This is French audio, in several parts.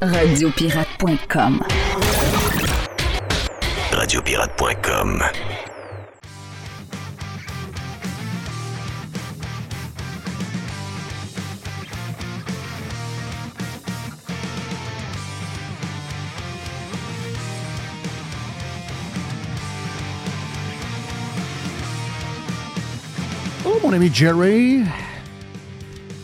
Radiopirate.com. Radiopirate.com. Oh, mon ami Jerry.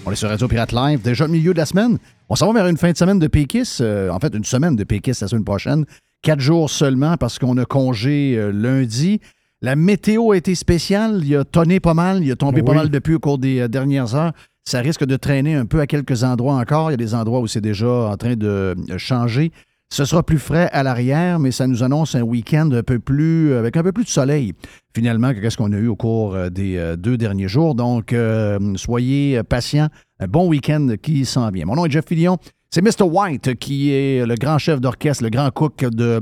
On est sur Radio Pirate Live, déjà au milieu de la semaine. On s'en va vers une fin de semaine de Pékis, euh, en fait une semaine de Pékis la semaine prochaine. Quatre jours seulement parce qu'on a congé euh, lundi. La météo a été spéciale, il a tonné pas mal, il a tombé pas mal depuis au cours des euh, dernières heures. Ça risque de traîner un peu à quelques endroits encore. Il y a des endroits où c'est déjà en train de changer. Ce sera plus frais à l'arrière, mais ça nous annonce un week-end un peu plus, avec un peu plus de soleil, finalement, que ce qu'on a eu au cours euh, des euh, deux derniers jours? Donc, euh, soyez patients. Un bon week-end qui s'en vient. Mon nom est Jeff Fillion. C'est Mr. White qui est le grand chef d'orchestre, le grand cook de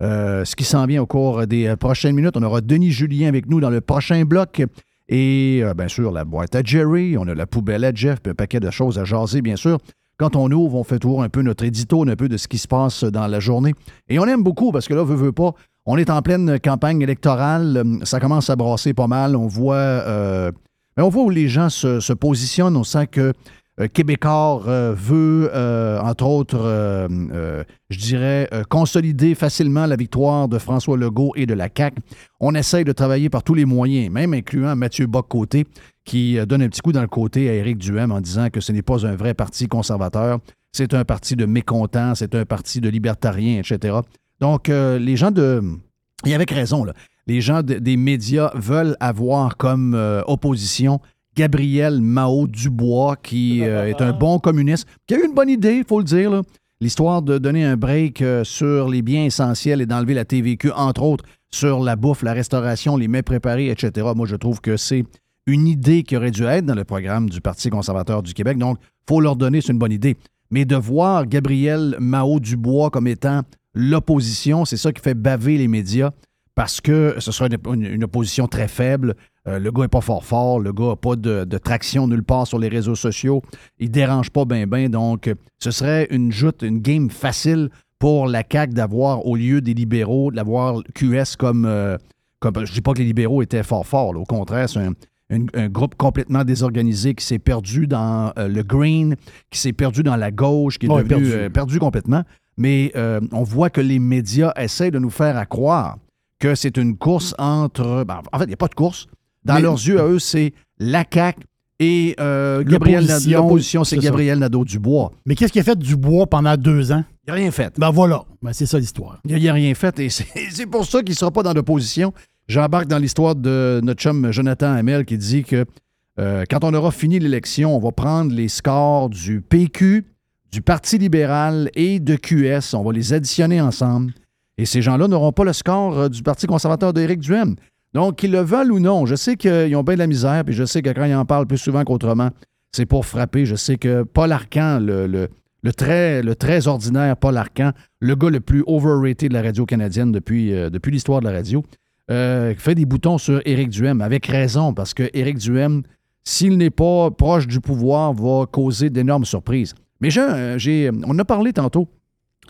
ce qui s'en vient au cours des prochaines minutes. On aura Denis Julien avec nous dans le prochain bloc. Et bien sûr, la boîte à Jerry, on a la poubelle à Jeff, puis un paquet de choses à jaser, bien sûr. Quand on ouvre, on fait tour un peu notre édito, un peu de ce qui se passe dans la journée. Et on aime beaucoup parce que là, veut, veut pas, on est en pleine campagne électorale. euh, Ça commence à brasser pas mal. On voit, euh, ben, on voit où les gens se, se positionnent. On sent que Québécois euh, veut, euh, entre autres, euh, euh, je dirais, euh, consolider facilement la victoire de François Legault et de la CAQ. On essaye de travailler par tous les moyens, même incluant Mathieu Bock-Côté, qui euh, donne un petit coup dans le côté à Éric Duhem en disant que ce n'est pas un vrai parti conservateur, c'est un parti de mécontents, c'est un parti de libertariens, etc. Donc, euh, les gens de... Et avec raison, là. Les gens de- des médias veulent avoir comme euh, opposition Gabriel Mao Dubois, qui euh, est un bon communiste, qui a eu une bonne idée, il faut le dire, l'histoire de donner un break euh, sur les biens essentiels et d'enlever la TVQ, entre autres, sur la bouffe, la restauration, les mets préparés, etc. Moi, je trouve que c'est une idée qui aurait dû être dans le programme du Parti conservateur du Québec. Donc, il faut leur donner, c'est une bonne idée. Mais de voir Gabriel Mao Dubois comme étant l'opposition, c'est ça qui fait baver les médias parce que ce sera une opposition très faible. Euh, le gars n'est pas fort fort, le gars n'a pas de, de traction nulle part sur les réseaux sociaux. Il dérange pas bien, bien. Donc, euh, ce serait une joute, une game facile pour la CAQ d'avoir, au lieu des libéraux, d'avoir QS comme, euh, comme. Je dis pas que les libéraux étaient fort forts. Au contraire, c'est un, un- un groupe complètement désorganisé qui s'est perdu dans euh, le green, qui s'est perdu dans la gauche, qui est Ouais, devenu perdu. perdu complètement. Mais on voit que les médias essaient de nous faire à croire que c'est une course entre. ben, en fait, il n'y a pas de course. Dans Mais- leurs yeux, à eux, c'est la CAQ et euh, Gabriel Nadeau. L'opposition, c'est. Gabriel Nadeau-Dubois. Mais qu'est-ce qu'il a fait du bois pendant deux ans? Il n'a rien fait. Ben voilà. Ben, c'est ça l'histoire. Il n'a rien fait et c'est c'est pour ça qu'il ne sera pas dans l'opposition. J'embarque dans l'histoire de notre chum Jonathan Hamel qui dit que euh, quand on aura fini l'élection, on va prendre les scores du PQ, du Parti libéral et de QS. On va les additionner ensemble. Et ces gens-là n'auront pas le score euh, du Parti conservateur d'Éric Duhem. Donc, qu'ils le veulent ou non, je sais qu'ils ont bien de la misère, puis je sais que quand ils en parlent plus souvent qu'autrement, c'est pour frapper. Je sais que Paul Arcan, le, très, ordinaire Paul Arcan, le gars le plus overrated de la radio canadienne depuis, euh, l'histoire de la radio, euh, fait des boutons sur Éric Duhem, avec raison, parce que Éric Duhem, s'il n'est pas proche du pouvoir, va causer d'énormes surprises. Mais on a parlé tantôt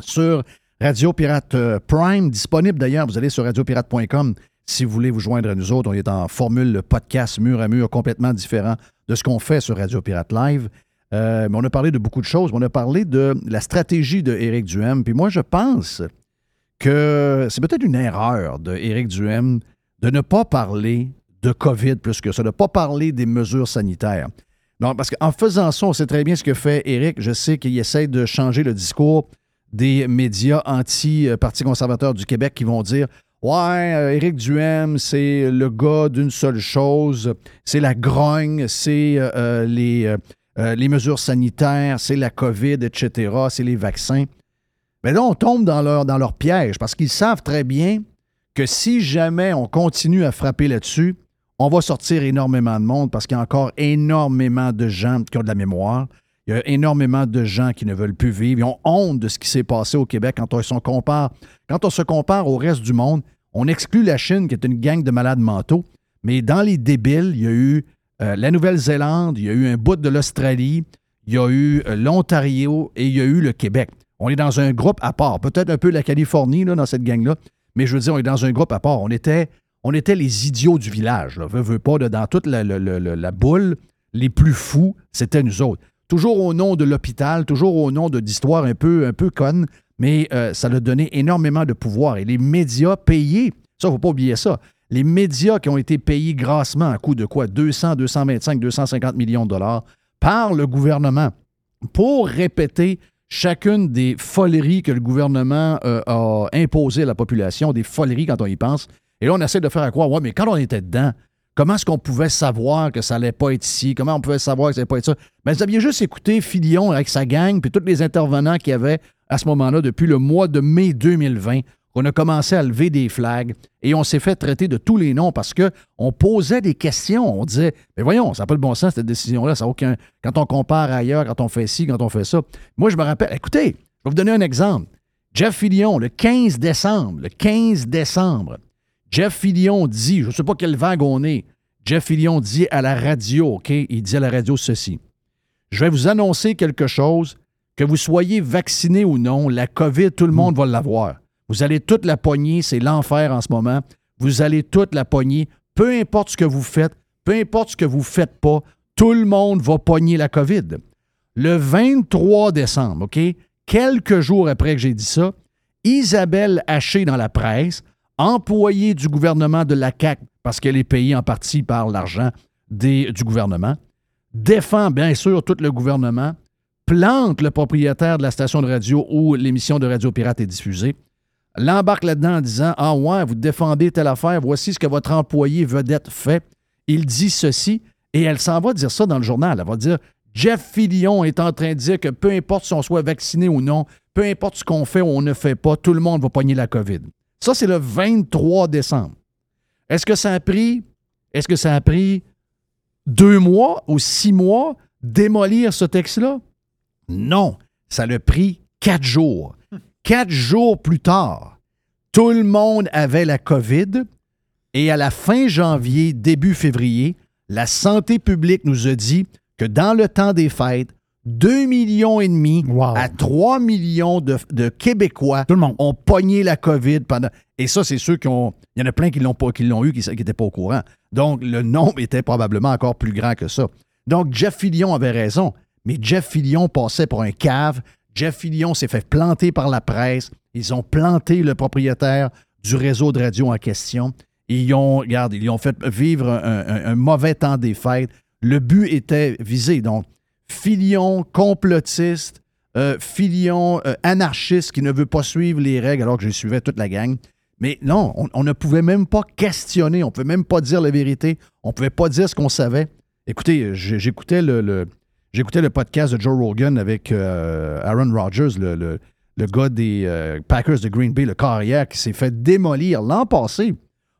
sur Radio Pirate euh, Prime, disponible d'ailleurs. Vous allez sur radiopirate.com si vous voulez vous joindre à nous autres. On est en formule podcast mur à mur, complètement différent de ce qu'on fait sur Radio Pirate Live. Euh, mais on a parlé de beaucoup de choses. On a parlé de la stratégie de Éric. Puis moi, je pense que c'est peut-être une erreur de Éric de ne pas parler de COVID plus que ça, de ne pas parler des mesures sanitaires. Non, parce qu'en faisant ça, on sait très bien ce que fait Éric. Je sais qu'il essaie de changer le discours des médias anti-Parti conservateur du Québec qui vont dire Ouais, euh, Éric Duhem, c'est le gars d'une seule chose, c'est la grogne, c'est euh, euh, les, les mesures sanitaires, c'est la COVID, etc., c'est les vaccins. Mais là, on tombe dans leur, dans leur piège parce qu'ils savent très bien que si jamais on continue à frapper là-dessus, on va sortir énormément de monde parce qu'il y a encore énormément de gens qui ont de la mémoire. Il y a énormément de gens qui ne veulent plus vivre. Ils ont honte de ce qui s'est passé au Québec quand on, compare, quand on se compare au reste du monde. On exclut la Chine, qui est une gang de malades mentaux. Mais dans les débiles, il y a eu euh, la Nouvelle-Zélande, il y a eu un bout de l'Australie, il y a eu euh, l'Ontario et il y a eu le Québec. On est dans un groupe à part. Peut-être un peu la Californie là, dans cette gang-là, mais je veux dire, on est dans un groupe à part. On était, on était les idiots du village. Là. Veux, veux pas, dans toute la, boule, les plus fous, c'était nous autres. Toujours au nom de l'hôpital, toujours au nom d'histoires un peu, un peu connes, mais euh, ça a donné énormément de pouvoir. Et les médias payés, ça, il ne faut pas oublier ça. Les médias qui ont été payés grassement à coût de quoi? 200, 225, 250 millions de dollars par le gouvernement pour répéter chacune des foleries que le gouvernement euh, a imposées à la population, des foleries quand on y pense. Et là, on essaie de faire à croire, ouais, mais quand on était dedans, comment est-ce qu'on pouvait savoir que ça allait pas être ici? Comment on pouvait savoir que ça allait pas être ça? Ben, vous aviez juste écouté Filion avec sa gang, puis tous les intervenants qu'il y avait à ce moment-là, depuis le mois de mai 2020, qu'on a commencé à lever des flags et on s'est fait traiter de tous les noms parce que on posait des questions. On disait, mais voyons, ça n'a pas le bon sens, cette décision-là. Ça a aucun. Quand on compare ailleurs, quand on fait ci, quand on fait ça. Moi, je me rappelle, écoutez, je vais vous donner un exemple. Jeff Fillion, le 15 décembre, le 15 décembre, Jeff Fillion dit, je ne sais pas quelle vague on est, Jeff Fillion dit à la radio, OK, il dit à la radio ceci. Je vais vous annoncer quelque chose, que vous soyez vacciné ou non, la COVID, tout le monde va l'avoir. Vous allez toute la pogner, c'est l'enfer en ce moment. Vous allez toute la pogner, peu importe ce que vous faites, peu importe ce que vous faites pas, tout le monde va pogner la COVID. Le 23 décembre, OK, quelques jours après que j'ai dit ça, Isabelle Haché dans la presse, employée du gouvernement de la CAQ, parce qu'elle est payée en partie par l'argent du gouvernement, défend bien sûr tout le gouvernement, plante le propriétaire de la station de radio où l'émission de Radio Pirate est diffusée, l'embarque là-dedans en disant Ah ouais, vous défendez telle affaire, voici ce que votre employé vedette fait. Il dit ceci et elle s'en va dire ça dans le journal. Elle va dire Jeff Fillion est en train de dire que peu importe si on soit vacciné ou non, peu importe ce qu'on fait ou on ne fait pas, tout le monde va pogner la COVID. Ça, c'est le 23 décembre. Est-ce que ça a pris, est-ce que ça a pris deux mois ou six mois démolir ce texte-là? Non, ça l'a pris quatre jours. Quatre jours plus tard, tout le monde avait la COVID et à la fin janvier, début février, la santé publique nous a dit que dans le temps des fêtes, 2 millions et demi Wow. à 3 millions de, de Québécois Tout le monde. ont pogné la COVID pendant. Et ça, c'est ceux qui ont. Il y en a plein qui l'ont pas, qui l'ont eu, qui n'étaient pas au courant. Donc, le nombre était probablement encore plus grand que ça. Donc, Jeff Fillion avait raison. Mais Jeff Fillion passait pour un cave. Jeff Fillion s'est fait planter par la presse. Ils ont planté le propriétaire du réseau de radio en question. Ils ont, regarde, ils ont fait vivre un, mauvais temps des fêtes. Le but était visé. Donc, Filion complotiste, euh, Filion euh, anarchiste qui ne veut pas suivre les règles alors que je suivais toute la gang. Mais non, on, ne pouvait même pas questionner, on ne pouvait même pas dire la vérité, on ne pouvait pas dire ce qu'on savait. Écoutez, j'écoutais le- j'écoutais le podcast de Joe Rogan avec euh, Aaron Rodgers, le, le- gars des euh, Packers de Green Bay, le carrière, qui s'est fait démolir l'an passé,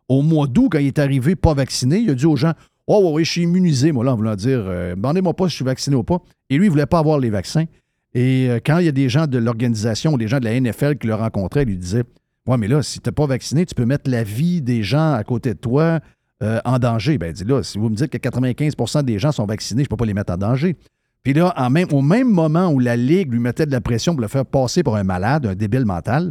au mois d'août, quand il est arrivé pas vacciné. Il a dit aux gens Oh, oui, je suis immunisé, moi, là, en voulant dire euh, Demandez-moi pas si je suis vacciné ou pas. Et lui, il voulait pas avoir les vaccins. Et quand il y a des gens de l'organisation des gens de la NFL qui le rencontraient, lui disait Ouais, mais là, si tu n'es pas vacciné, tu peux mettre la vie des gens à côté de toi en danger. Ben, dit là, si vous me dites que 95% des gens sont vaccinés, je ne peux pas les mettre en danger. Puis là, au même moment où la Ligue lui mettait de la pression pour le faire passer pour un malade, un débile mental,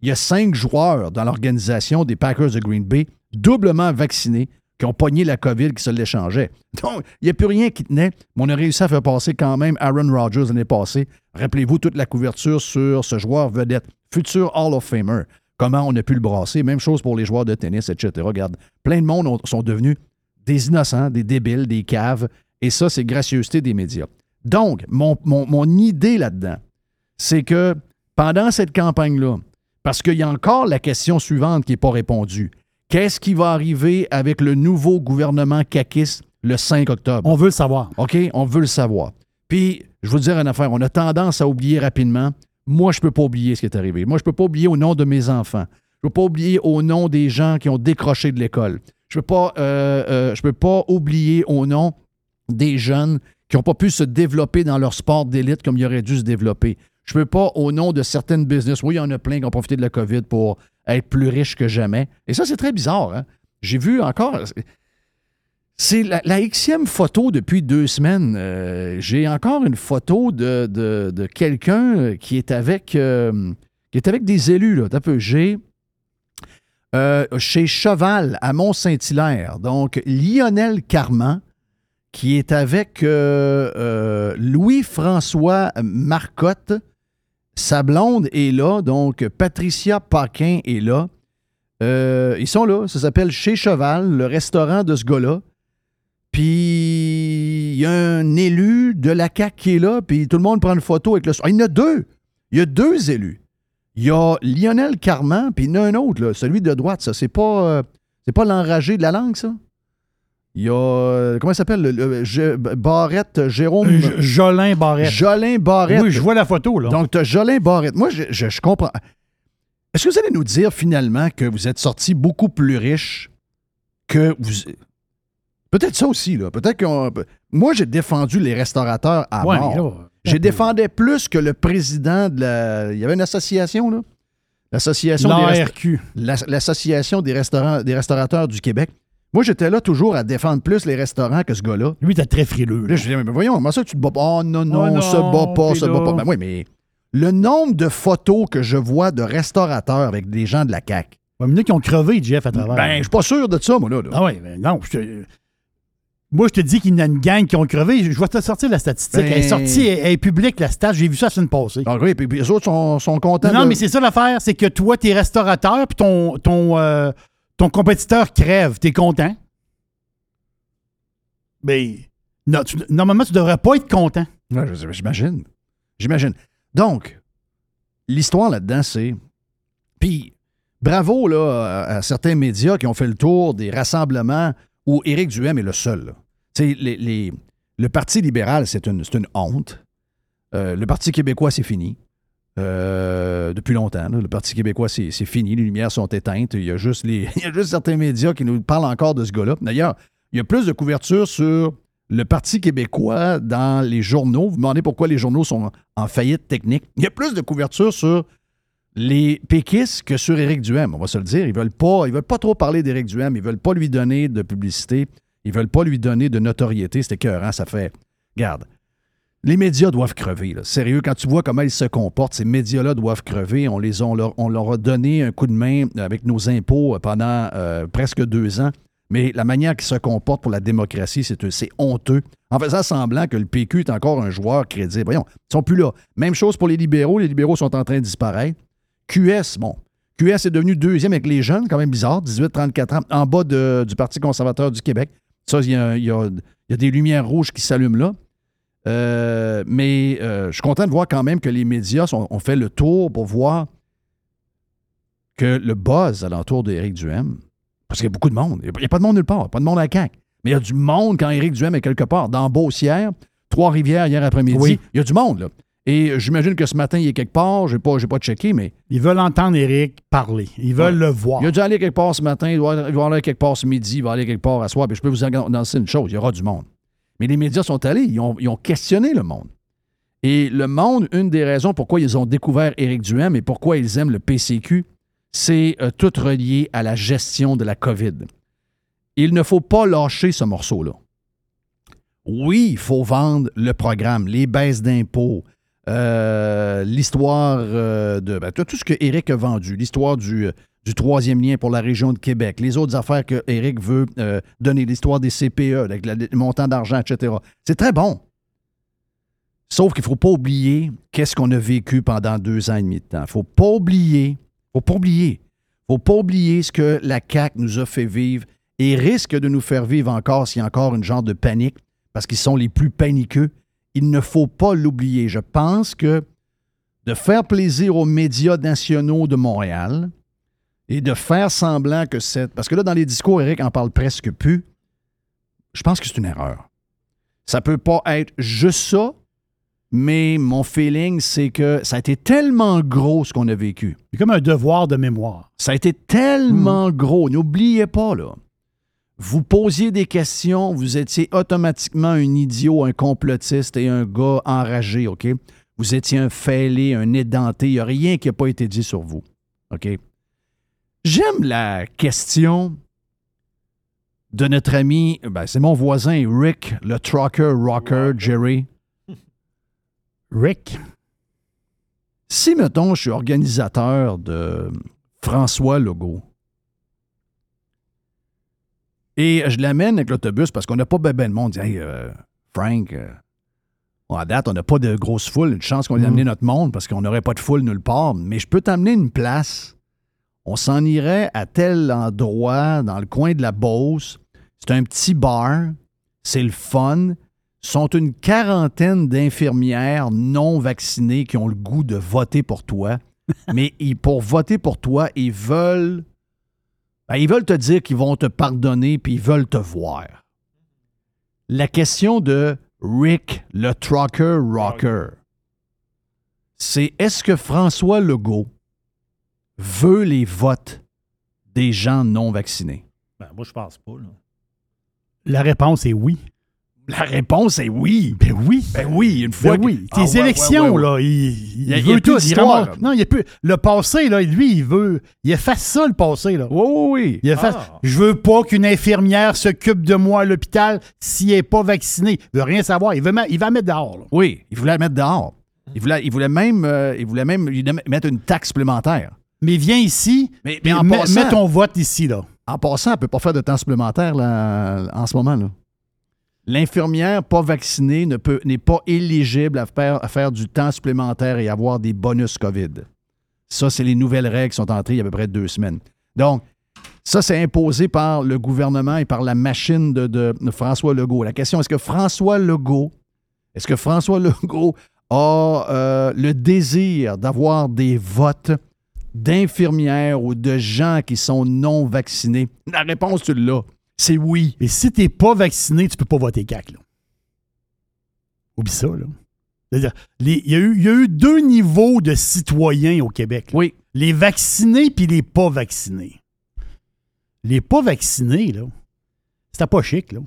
il y a cinq joueurs dans l'organisation des Packers de Green Bay doublement vaccinés qui ont pogné la COVID qui se l'échangeait. Donc, il n'y a plus rien qui tenait, mais on a réussi à faire passer quand même Aaron Rodgers l'année passée. Rappelez-vous toute la couverture sur ce joueur vedette, futur Hall of Famer. Comment on a pu le brasser? Même chose pour les joueurs de tennis, etc. Regarde, plein de monde ont- sont devenus des innocents, des débiles, des caves. Et ça, c'est gracieuseté des médias. Donc, mon, mon- mon idée là-dedans, c'est que pendant cette campagne-là, parce qu'il y a encore la question suivante qui n'est pas répondue. Qu'est-ce qui va arriver avec le nouveau gouvernement caquiste le 5 octobre? On veut le savoir. OK? On veut le savoir. Puis, je veux dire une affaire, on a tendance à oublier rapidement. Moi, je ne peux pas oublier ce qui est arrivé. Moi, je ne peux pas oublier au nom de mes enfants. Je ne peux pas oublier au nom des gens qui ont décroché de l'école. Je ne peux, pas, euh, euh, je peux pas oublier au nom des jeunes qui n'ont pas pu se développer dans leur sport d'élite comme ils auraient dû se développer. Je ne peux pas, au nom de certaines business, oui, il y en a plein qui ont profité de la COVID pour être plus riches que jamais. Et ça, c'est très bizarre. hein. J'ai vu encore. C'est la, la Xème photo depuis deux semaines. Euh, J'ai encore une photo de, de- de quelqu'un qui est avec euh, qui est avec des élus. Là. J'ai euh, chez Cheval à Mont-Saint-Hilaire. Donc, Lionel Carman, qui est avec euh, euh, Louis-François Marcotte. Sa blonde est là, donc Patricia Paquin est là. Euh, ils sont là. Ça s'appelle Chez Cheval, le restaurant de ce gars-là. Puis il y a un élu de la CAQ qui est là, puis tout le monde prend une photo avec le. Ah, il y en a deux. Il y a deux élus. Il y a Lionel Carman, puis il y en a un autre, celui de droite, ça. C'est pas, c'est pas l'enragé de la langue, ça? Il y a. euh, comment il s'appelle? Barrette, Jérôme? J- Jolin Barrette. Jolin Barrette. Oui, je vois la photo, là. Donc, tu as Jolin Barrette. Moi, je, je- je comprends. Est-ce que vous allez nous dire finalement que vous êtes sorti beaucoup plus riche que vous. Peut-être ça aussi, là. Peut-être qu'on. Moi, j'ai défendu les restaurateurs à Ouais, mort. J'ai défendu plus que le président de la. Il y avait une association, là. L'association des, resta- des, restaurants, des restaurateurs du Québec. Moi, j'étais là toujours à défendre plus les restaurants que ce gars-là. Lui, t'es très frileux. Là, là. je dis, mais voyons, comment ça tu te bats pas? Oh non, non, Oh non, se bat pas, se bat pas. Ben oui, mais le nombre de photos que je vois de restaurateurs avec des gens de la CAQ, Il y en a qui ont crevé, Jeff, à travers. ben, je suis pas sûr de ça, moi, là. Ah oui, mais non. je Moi, je te dis qu'il y a une gang qui ont crevé. Je vais te sortir la statistique. Ben- Elle est sortie, elle, elle est publique, la stat. J'ai vu ça la semaine passée. Donc, oui, puis, puis les autres sont, sont contents. non, de- mais c'est ça l'affaire, c'est que toi, t'es restaurateur, puis ton, ton, euh, ton compétiteur crève. T'es content? Ben, non, tu- normalement, tu devrais pas être content. Ouais, J'imagine. J'imagine. Donc, l'histoire là-dedans, c'est. Puis, bravo là, à, à certains médias qui ont fait le tour des rassemblements où Éric Duhem est le seul. là. Tu sais, les- les- le Parti libéral, c'est une, c'est une honte. Euh, le Parti québécois, c'est fini. Euh, depuis longtemps. Le Parti québécois, c'est fini. Les lumières sont éteintes. Il y, a juste certains médias qui nous parlent encore de ce gars-là. D'ailleurs, il y a plus de couverture sur le Parti québécois dans les journaux. Vous vous demandez pourquoi les journaux sont en faillite technique. Il y a plus de couverture sur les péquistes que sur Éric Duhem, on va se le dire. Ils veulent pas, ils veulent pas trop parler d'Éric Duhem. Ils veulent pas lui donner de publicité. Ils veulent pas lui donner de notoriété. C'est écœurant. Ça fait. Garde. Les médias doivent crever. Sérieux, quand tu vois comment ils se comportent, ces médias-là doivent crever. On, leur, a donné un coup de main avec nos impôts pendant euh, presque deux ans. Mais la manière qu'ils se comportent pour la démocratie, c'est c'est honteux. En faisant semblant que le PQ est encore un joueur crédible. Voyons, ils sont plus là. Même chose pour les libéraux. Les libéraux sont en train de disparaître. QS, bon. QS est devenu deuxième avec les jeunes, quand même bizarre, 18-34 ans, en bas du Parti conservateur du Québec. Ça, il y a des lumières rouges qui s'allument là. Euh, mais euh, je suis content de voir quand même que les médias sont- ont fait le tour pour voir que le buzz alentour d'Éric Duhem, parce qu'il y a beaucoup de monde. Il n'y a pas de monde nulle part, pas de monde à CAQ. Mais il y a du monde quand Éric Duhem est quelque part. Dans Beaucière, Trois-Rivières hier après-midi, Oui. il y a du monde. Là. Et j'imagine que ce matin, il est quelque part. Je n'ai pas, j'ai pas checké, mais Ils veulent entendre Eric parler. Ils veulent le voir. il a dû aller quelque part ce matin, il doit, il doit aller quelque part ce midi, il va aller quelque part à soir. Puis je peux vous annoncer une chose, il y aura du monde. Mais les médias sont allés, ils ont, questionné le monde. Et le monde, une des raisons pourquoi ils ont découvert Éric Duhem et pourquoi ils aiment le PCQ, c'est euh, tout relié à la gestion de la COVID. Il ne faut pas lâcher ce morceau-là. Oui, il faut vendre le programme, les baisses d'impôts, euh, l'histoire euh, de ben, tout ce que Éric a vendu, l'histoire du, du troisième lien pour la région de Québec, les autres affaires que Éric veut euh, donner, l'histoire des CPE, avec le montant d'argent, etc. C'est très bon. Sauf qu'il ne faut pas oublier qu'est-ce qu'on a vécu pendant deux ans et demi de temps. Il ne faut pas oublier, faut pas oublier, faut pas oublier ce que la CAQ nous a fait vivre et risque de nous faire vivre encore s'il y a encore une genre de panique, parce qu'ils sont les plus paniqueux. Il ne faut pas l'oublier. Je pense que de faire plaisir aux médias nationaux de Montréal et de faire semblant que c'est... Parce que là, dans les discours, Eric en parle presque plus. Je pense que c'est une erreur. Ça peut pas être juste ça, mais mon feeling, c'est que ça a été tellement gros ce qu'on a vécu. C'est comme un devoir de mémoire. Ça a été tellement gros. N'oubliez pas, là. Vous posiez des questions, vous étiez automatiquement un idiot, un complotiste et un gars enragé, OK? Vous étiez un fêlé, un édenté. Il n'y a rien qui n'a pas été dit sur vous, OK? J'aime la question de notre ami, ben, c'est mon voisin Rick, le trucker rocker Jerry. Rick, Si, mettons, je suis organisateur de François Legault et je l'amène avec l'autobus parce qu'on n'a pas ben, ben de monde. Dit, Hey, euh, Frank, euh, à date, on n'a pas de grosse foule. Une chance qu'on ait Mm. amené notre monde parce qu'on n'aurait pas de foule nulle part. Mais je peux t'amener une place. On s'en irait à tel endroit dans le coin de la Beauce. C'est un petit bar. C'est le fun sont une quarantaine d'infirmières non vaccinées qui ont le goût de voter pour toi. Mais ils- pour voter pour toi, ils veulent. ben, ils veulent te dire qu'ils vont te pardonner puis ils veulent te voir. La question de Rick, le trucker rocker, c'est est-ce que François Legault veut les votes des gens non vaccinés? Ben, moi, je pense pas. Là. la réponse est oui. La réponse est oui. Ben oui. Ben oui, une fois Ben que- oui. Ah Tes ouais, élections, ouais, ouais, ouais. là, il, veut tout. Non, il y a plus. Le passé, là, lui, il veut. Il efface ça, le passé, là. Oui, oui, oui. Il efface. Ah. Je veux pas qu'une infirmière s'occupe de moi à l'hôpital s'il n'est pas vacciné. Il veut rien savoir. Il, veut ma- il va mettre dehors, là. Oui, il voulait la mettre dehors. Il voulait, il voulait même, euh, il voulait même lui mettre une taxe supplémentaire. Mais viens ici. Mais, en, mets, passant, mets ton vote ici, là. en passant, elle ne peut pas faire de temps supplémentaire là, en ce moment. là. L'infirmière pas vaccinée ne peut- n'est pas éligible à faire, à faire du temps supplémentaire et avoir des bonus COVID. Ça, c'est les nouvelles règles qui sont entrées il y a à peu près deux semaines. Donc, ça, c'est imposé par le gouvernement et par la machine de, de François Legault. La question, est-ce que François Legault, est-ce que François Legault a euh, le désir d'avoir des votes d'infirmières ou de gens qui sont non vaccinés? La réponse, tu l'as. C'est oui. Et si t'es pas vacciné, tu peux pas voter CAC, là. Oublie ça, là. C'est-à-dire, il y, a eu- il y a eu deux niveaux de citoyens au Québec. là. Oui. Les vaccinés puis les pas vaccinés. Les pas vaccinés, là, c'était pas chic, là.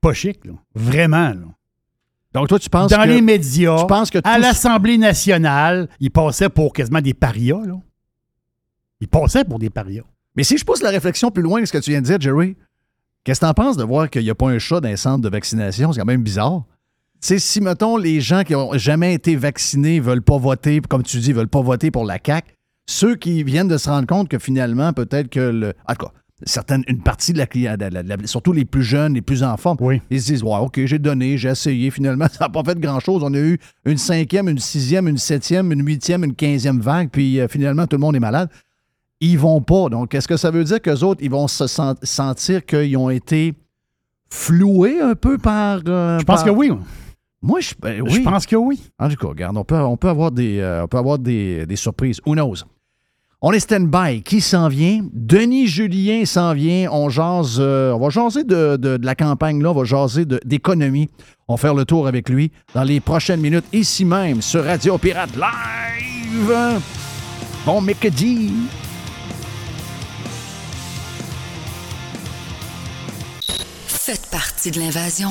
Pas chic, là. Vraiment, là. Donc, toi, tu penses Dans que... les médias, tu penses que à l'Assemblée nationale, ils passaient pour quasiment des parias, là. Ils passaient pour des parias. Mais si je pousse la réflexion plus loin que ce que tu viens de dire, Jerry, qu'est-ce que tu en penses de voir qu'il n'y a pas un chat dans les centres de vaccination? C'est quand même bizarre. Tu sais, si, mettons, les gens qui n'ont jamais été vaccinés ne veulent pas voter, comme tu dis, ne veulent pas voter pour la CAQ, ceux qui viennent de se rendre compte que finalement, peut-être que le. En tout cas, certaines, une partie de la clientèle, surtout les plus jeunes, les plus enfants, ils se disent Ouais, OK, j'ai donné, j'ai essayé, finalement, ça n'a pas fait grand-chose. On a eu une cinquième, une sixième, une septième, une huitième, une quinzième vague, puis euh, finalement, tout le monde est malade. Ils vont pas. Donc, est-ce que ça veut dire qu'eux autres, ils vont se sentir qu'ils ont été floués un peu par. Euh, je pense que oui. Moi, je, ben je pense que oui. En tout cas, regarde, on peut, on peut avoir, des, euh, on peut avoir des, des surprises. Who knows? On est stand-by. Qui s'en vient? Denis Julien s'en vient. On jase, euh, on va jaser de, la campagne, là. On va jaser d'économie. On va faire le tour avec lui dans les prochaines minutes, ici même, sur Radio Pirate Live. Bon mercredi. Faites partie de l'invasion.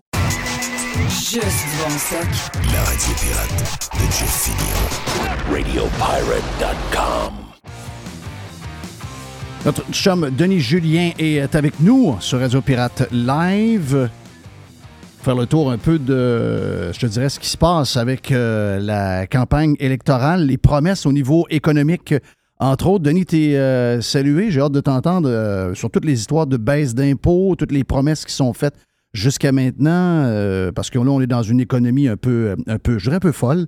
Juste bon stock. La radio pirate de Jeff Radiopirate.com. Notre chum Denis Julien est avec nous sur Radio Pirate Live. Faire le tour un peu de, je te dirais, ce qui se passe avec euh, la campagne électorale, les promesses au niveau économique. Entre autres, Denis, tu es euh, salué. J'ai hâte de t'entendre euh, sur toutes les histoires de baisse d'impôts, toutes les promesses qui sont faites jusqu'à maintenant, euh, parce que là, on est dans une économie un peu, un peu je dirais un peu folle.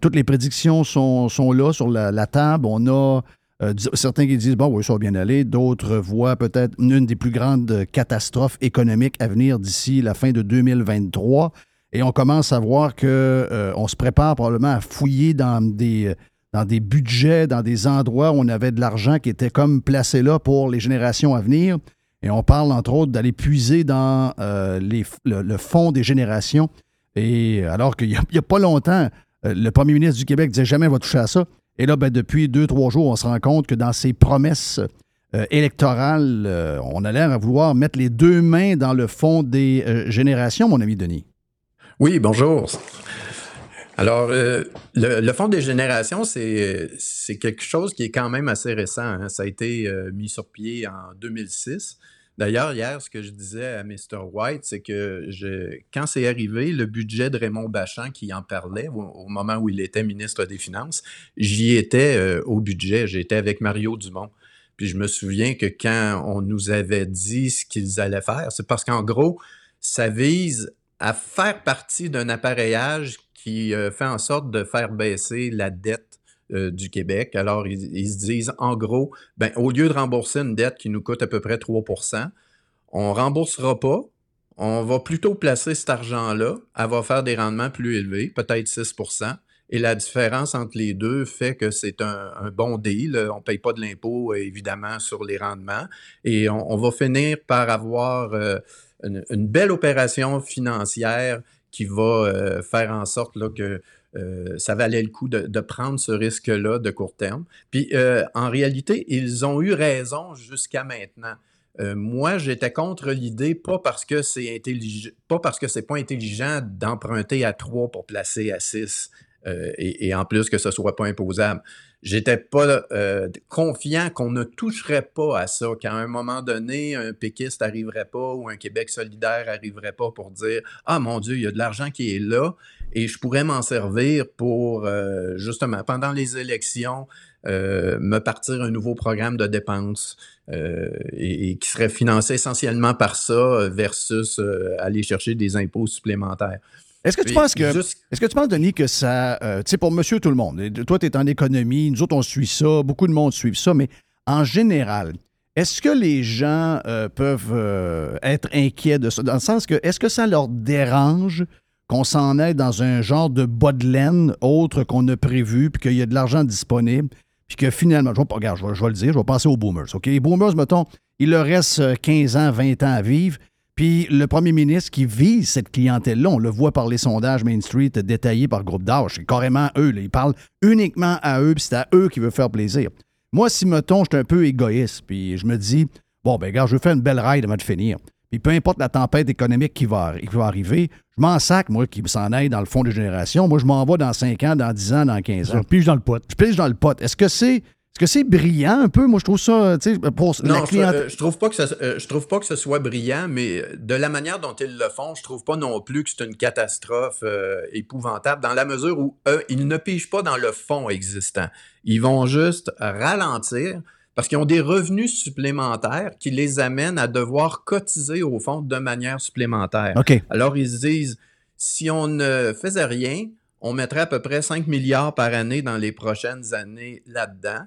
toutes les prédictions sont, là sur la, table. On a euh, certains qui disent, bon, oui, ça va bien aller. D'autres voient peut-être une des plus grandes catastrophes économiques à venir d'ici la fin de 2023. Et on commence à voir qu'on euh, on se prépare probablement à fouiller dans des, dans des budgets, dans des endroits où on avait de l'argent qui était comme placé là pour les générations à venir. Et on parle, entre autres, d'aller puiser dans euh, le, fond des générations. Et alors qu'il n'y a, pas longtemps, euh, le premier ministre du Québec disait jamais on va toucher à ça. Et là, ben, depuis deux, trois jours, on se rend compte que dans ses promesses euh, électorales, on a l'air à vouloir mettre les deux mains dans le fond des générations, mon ami Denis. Oui, bonjour. Alors, le, Fonds des générations, c'est quelque chose qui est quand même assez récent. Hein. Ça a été mis sur pied en 2006. D'ailleurs, hier, ce que je disais à Mr. White, c'est que quand c'est arrivé, le budget de Raymond Bachand qui en parlait au, moment où il était ministre des Finances, j'y étais euh, au budget, j'étais avec Mario Dumont. Puis je me souviens que quand on nous avait dit ce qu'ils allaient faire, c'est parce qu'en gros, ça vise à faire partie d'un appareillage qui euh, fait en sorte de faire baisser la dette euh, du Québec. Alors, ils, se disent, en gros, ben, au lieu de rembourser une dette qui nous coûte à peu près 3% on ne remboursera pas. On va plutôt placer cet argent-là. Elle va faire des rendements plus élevés, peut-être 6% et la différence entre les deux fait que c'est un, bon deal. On ne paye pas de l'impôt, évidemment, sur les rendements. Et on, va finir par avoir euh, une, belle opération financière qui va euh, faire en sorte là, que euh, ça valait le coup de, prendre ce risque-là de court terme. Puis, euh, en réalité, ils ont eu raison jusqu'à maintenant. Moi, j'étais contre l'idée, pas parce que c'est intelligent, pas parce que c'est pas intelligent d'emprunter à 3 pour placer à 6, et, et, en plus que ce soit pas imposable j'étais pas euh, confiant qu'on ne toucherait pas à ça, qu'à un moment donné, un péquiste n'arriverait pas ou un Québec solidaire n'arriverait pas pour dire Ah mon Dieu, il y a de l'argent qui est là et je pourrais m'en servir pour euh, justement pendant les élections. Euh, me partir un nouveau programme de dépenses et, qui serait financé essentiellement par ça versus aller chercher des impôts supplémentaires. Est-ce que tu penses que. Est-ce que tu penses, Denis, que ça. euh, tu sais, pour monsieur tout le monde, et toi, tu es en économie, nous autres, on suit ça, beaucoup de monde suit ça, mais en général, est-ce que les gens euh, peuvent euh, être inquiets de ça? Dans le sens que, est-ce que ça leur dérange qu'on s'en aille dans un genre de bas de laine autre qu'on a prévu, puis qu'il y a de l'argent disponible, puis que finalement, je vais, pas- regarde, je vais, je vais le dire, je vais passer aux boomers. OK? Les boomers, mettons, il leur reste euh, 15 ans, 20 ans à vivre. Puis le premier ministre qui vise cette clientèle-là, on le voit par les sondages Main Street détaillés par groupe d'âge, c'est carrément eux. là. Ils parlent uniquement à eux, puis c'est à eux qu'il veut faire plaisir. Moi, si, mettons, je suis un peu égoïste, puis je me dis, bon, ben, gars, je veux faire une belle ride avant de finir. Puis peu importe la tempête économique qui va, qui va arriver, je m'en sac, moi, qui s'en aille dans le fond des générations. Moi, je m'en vais dans 5 ans, dans 10 ans, dans 15 ans. Je pige dans le pot. Je pige dans le pot. Est-ce que c'est est-ce que c'est brillant un peu? Moi, je trouve ça, tu sais, pour Non, je, clientèle. euh, je trouve pas que ça, euh, je trouve pas que ce soit brillant, mais de la manière dont ils le font, je trouve pas non plus que c'est une catastrophe euh, épouvantable, dans la mesure où eux, ils ne pigent pas dans le fond existant. Ils vont juste ralentir parce qu'ils ont des revenus supplémentaires qui les amènent à devoir cotiser au fond de manière supplémentaire. Alors, ils se disent, si on ne faisait rien, on mettrait à peu près 5 milliards par année dans les prochaines années là-dedans,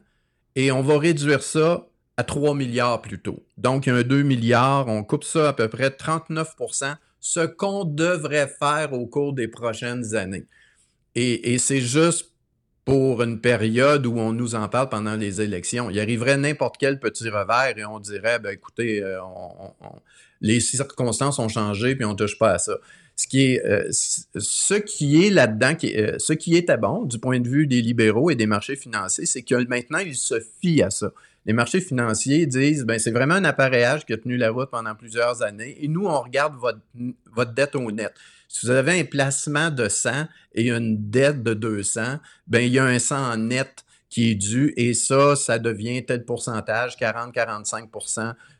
et on va réduire ça à 3 milliards plutôt. Donc, il y a un 2 milliards, on coupe ça à peu près 39% ce qu'on devrait faire au cours des prochaines années. Et, c'est juste pour une période où on nous en parle pendant les élections. Il arriverait n'importe quel petit revers et on dirait, ben, écoutez, euh, les circonstances ont changé puis on touche pas à ça. Ce qui est, euh, ce qui est là-dedans, est- euh, ce qui était bon du point de vue des libéraux et des marchés financiers, c'est que maintenant, ils se fient à ça. Les marchés financiers disent, ben, c'est vraiment un appareillage qui a tenu la route pendant plusieurs années et nous, on regarde votre, votre dette au net. Si vous avez un placement de 100 et une dette de 200, ben, il y a un 100 net qui est dû et ça, ça devient tel pourcentage, 40-45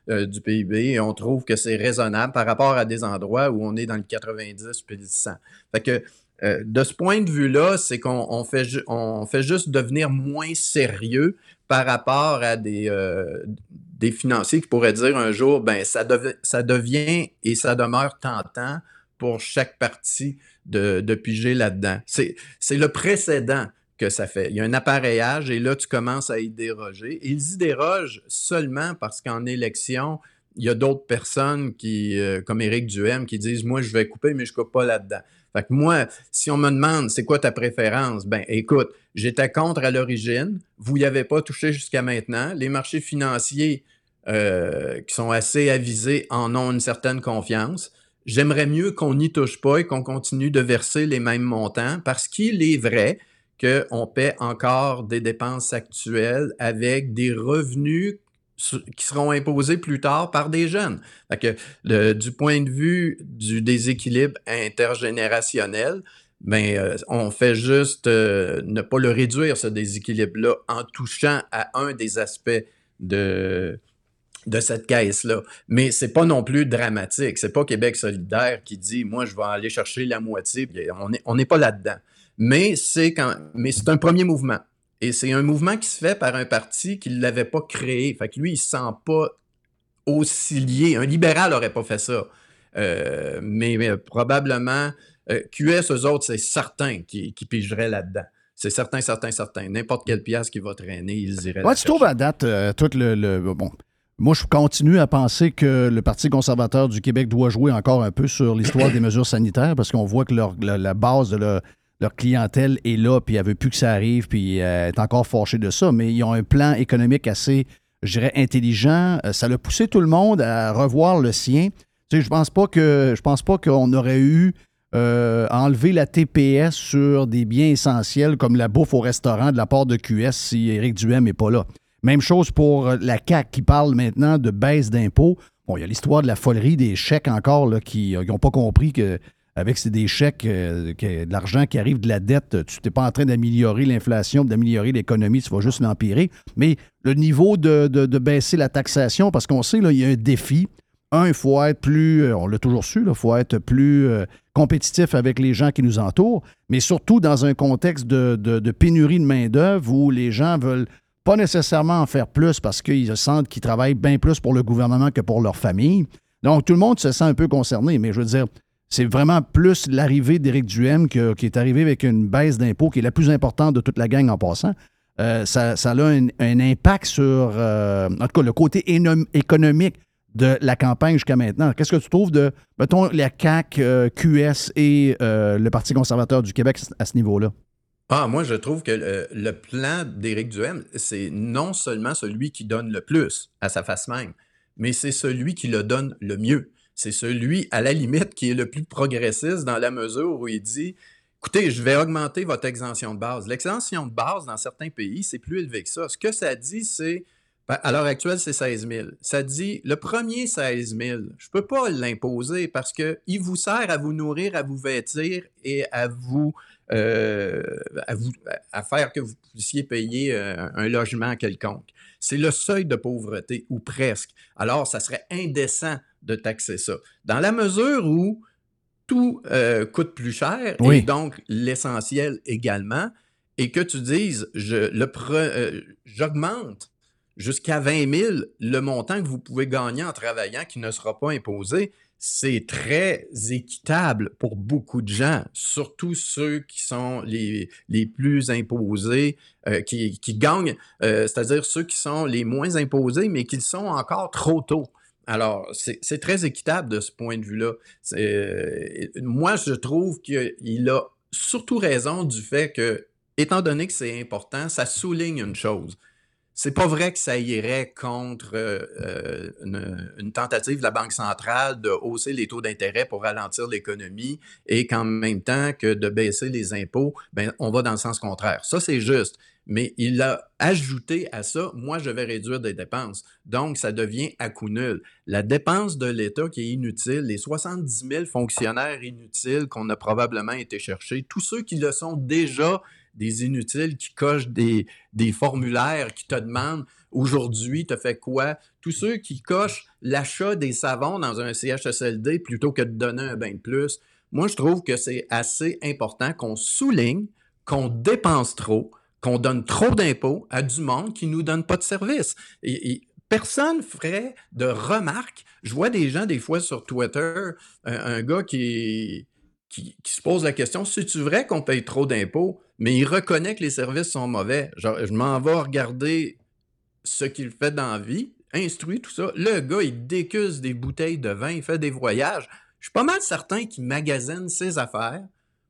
euh, du PIB et on trouve que c'est raisonnable par rapport à des endroits où on est dans le 90 puis le 100. Fait que euh, de ce point de vue-là, c'est qu'on on fait, juste devenir moins sérieux par rapport à des, euh, financiers qui pourraient dire un jour, ben ça, dev- ça devient et ça demeure tentant pour chaque partie de, piger là-dedans. C'est le précédent que ça fait. Il y a un appareillage et là, tu commences à y déroger. Ils y dérogent seulement parce qu'en élection, il y a d'autres personnes qui, euh, comme Éric Duhem, qui disent Moi, je vais couper, mais je ne coupe pas là-dedans. Fait moi, si on me demande c'est quoi ta préférence, ben écoute, j'étais contre à l'origine, vous n'y avez pas touché jusqu'à maintenant. Les marchés financiers euh, qui sont assez avisés en ont une certaine confiance. J'aimerais mieux qu'on n'y touche pas et qu'on continue de verser les mêmes montants parce qu'il est vrai qu'on paie encore des dépenses actuelles avec des revenus qui seront imposés plus tard par des jeunes. Du point de vue du déséquilibre intergénérationnel, ben, euh, on fait juste euh, ne pas le réduire, ce déséquilibre-là, en touchant à un des aspects de, de cette caisse-là. Mais c'est pas non plus dramatique. C'est pas Québec solidaire qui dit moi je vais aller chercher la moitié. On n'est pas là-dedans. Mais c'est quand mais c'est un premier mouvement. Et c'est un mouvement qui se fait par un parti qui ne l'avait pas créé. Fait que lui, il ne se sent pas aussi lié. Un libéral n'aurait pas fait ça. Euh, mais, mais probablement, euh, QS, eux autres, c'est certain qui, qui pigeraient là-dedans. C'est certain, certain, certain. N'importe quelle pièce qui va traîner, ils iraient Ouais, tu trouves à date euh, tout le, le- Bon. Moi, je continue à penser que le Parti conservateur du Québec doit jouer encore un peu sur l'histoire des mesures sanitaires parce qu'on voit que leur- la, la base de leur, leur clientèle est là, puis elle veut plus que ça arrive, puis elle est encore fâchée de ça. Mais ils ont un plan économique assez, je dirais, intelligent. Euh, Ça l'a poussé tout le monde à revoir le sien. Tu je pense pas que je pense pas qu'on aurait eu euh, enlever la TPS sur des biens essentiels comme la bouffe au restaurant de la part de QS si Éric Duhem n'est pas là. Même chose pour euh, la CAQ qui parle maintenant de baisse d'impôts. Bon, il y a l'histoire de la folerie des chèques encore là, qui n'ont pas compris que avec des chèques, euh, de l'argent qui arrive de la dette, tu n'es pas en train d'améliorer l'inflation, d'améliorer l'économie, tu vas juste l'empirer. Mais le niveau de, de- baisser la taxation, parce qu'on sait, là, il y a un défi. Un, il faut être plus, euh, on l'a toujours su, il faut être plus euh, compétitif avec les gens qui nous entourent, mais surtout dans un contexte de, de- pénurie de main-d'œuvre où les gens veulent pas nécessairement en faire plus parce qu'ils se sentent qu'ils travaillent bien plus pour le gouvernement que pour leur famille. Donc, tout le monde se sent un peu concerné, mais je veux dire, c'est vraiment plus l'arrivée d'Éric Duhem qui est arrivé avec une baisse d'impôts qui est la plus importante de toute la gang en passant. Euh, ça, a un, impact sur, euh, en tout cas, le côté économique de la campagne jusqu'à maintenant. Qu'est-ce que tu trouves de, mettons, la CAQ, euh, QS et le Parti conservateur du Québec à ce niveau-là? Ah, moi, je trouve que le, le plan d'Éric Duhem, c'est non seulement celui qui donne le plus à sa face même, mais c'est celui qui le donne le mieux. C'est celui, à la limite, qui est le plus progressiste dans la mesure où il dit écoutez, je vais augmenter votre exemption de base. L'exemption de base, dans certains pays, c'est plus élevé que ça. Ce que ça dit, c'est ben, à l'heure actuelle, c'est 16 000. Ça dit, le premier 16 000, je ne peux pas l'imposer parce qu'il vous sert à vous nourrir, à vous vêtir et à vous, euh, à, faire que vous puissiez payer euh, un logement quelconque. C'est le seuil de pauvreté, ou presque. Alors, ça serait indécent de taxer ça. Dans la mesure où tout euh, coûte plus cher, Oui. et donc l'essentiel également, et que tu dises, euh, j'augmente jusqu'à 20 000 le montant que vous pouvez gagner en travaillant qui ne sera pas imposé, c'est très équitable pour beaucoup de gens, surtout ceux qui sont les, les plus imposés, euh, qui, qui gagnent, euh, c'est-à-dire ceux qui sont les moins imposés, mais qui le sont encore trop tôt. Alors, c'est très équitable de ce point de vue-là. Euh, Moi, je trouve qu'il a surtout raison du fait que, étant donné que c'est important, ça souligne une chose. C'est pas vrai que ça irait contre euh, euh, une, une tentative de la Banque centrale de hausser les taux d'intérêt pour ralentir l'économie et qu'en même temps que de baisser les impôts, ben, on va dans le sens contraire. Ça, c'est juste. Mais il a ajouté à ça, moi, je vais réduire des dépenses. Donc, ça devient à coût nul. La dépense de l'État qui est inutile, les 70 000 fonctionnaires inutiles qu'on a probablement été chercher, tous ceux qui le sont déjà des inutiles qui cochent des, des formulaires qui te demandent aujourd'hui, tu fait quoi? Tous ceux qui cochent l'achat des savons dans un CHSLD plutôt que de donner un bain de plus. Moi, je trouve que c'est assez important qu'on souligne qu'on dépense trop, qu'on donne trop d'impôts à du monde qui ne nous donne pas de service. Et, et personne ferait de remarques. Je vois des gens, des fois, sur Twitter, un, gars qui, qui, qui se pose la question, c'est-tu vrai qu'on paye trop d'impôts? Mais il reconnaît que les services sont mauvais. Genre, je m'en vais regarder ce qu'il fait dans la vie, instruit tout ça. Le gars, il décuse des bouteilles de vin, il fait des voyages. Je suis pas mal certain qu'il magasine ses affaires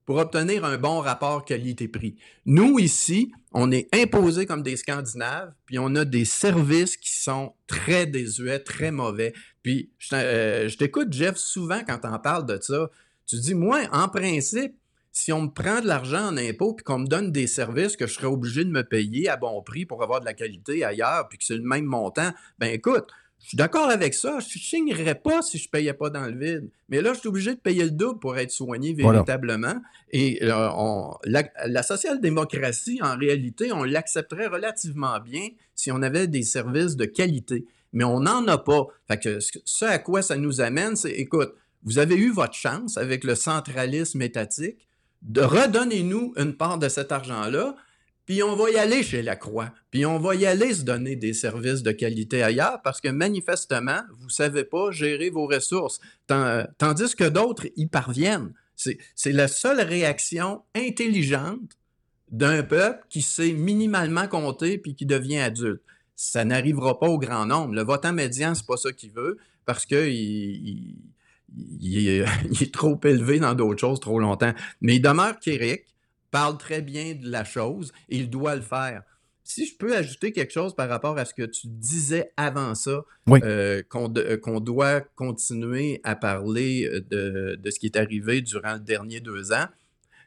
pour obtenir un bon rapport qualité-prix. Nous, ici, on est imposés comme des Scandinaves, puis on a des services qui sont très désuets, très mauvais. Puis, je euh, t'écoute, Jeff, souvent quand on parle de ça. Tu dis, moi, en principe, si on me prend de l'argent en impôts puis qu'on me donne des services que je serais obligé de me payer à bon prix pour avoir de la qualité ailleurs puis que c'est le même montant, ben écoute, je suis d'accord avec ça. Je ne signerais pas si je ne payais pas dans le vide. Mais là, je suis obligé de payer le double pour être soigné Voilà. véritablement. Et euh, on- la, la social-démocratie, en réalité, on l'accepterait relativement bien si on avait des services de qualité. Mais on n'en a pas. Fait que ce ce à quoi ça nous amène, c'est, écoute, vous avez eu votre chance avec le centralisme étatique de redonnez-nous une part de cet argent-là, puis on va y aller chez la Croix, puis on va y aller se donner des services de qualité ailleurs parce que manifestement, vous ne savez pas gérer vos ressources, Tan- tandis que d'autres y parviennent. C'est la seule réaction intelligente d'un peuple qui sait minimalement compter puis qui devient adulte. Ça n'arrivera pas au grand nombre. Le votant médian, c'est pas ça qu'il veut parce qu'il il, il est trop élevé dans d'autres choses trop longtemps. Mais il demeure qu'Éric parle très bien de la chose et il doit le faire. Si je peux ajouter quelque chose par rapport à ce que tu disais avant ça, Oui. euh, qu'on euh, qu'on doit continuer à parler euh, de, de ce qui est arrivé durant le dernier deux ans,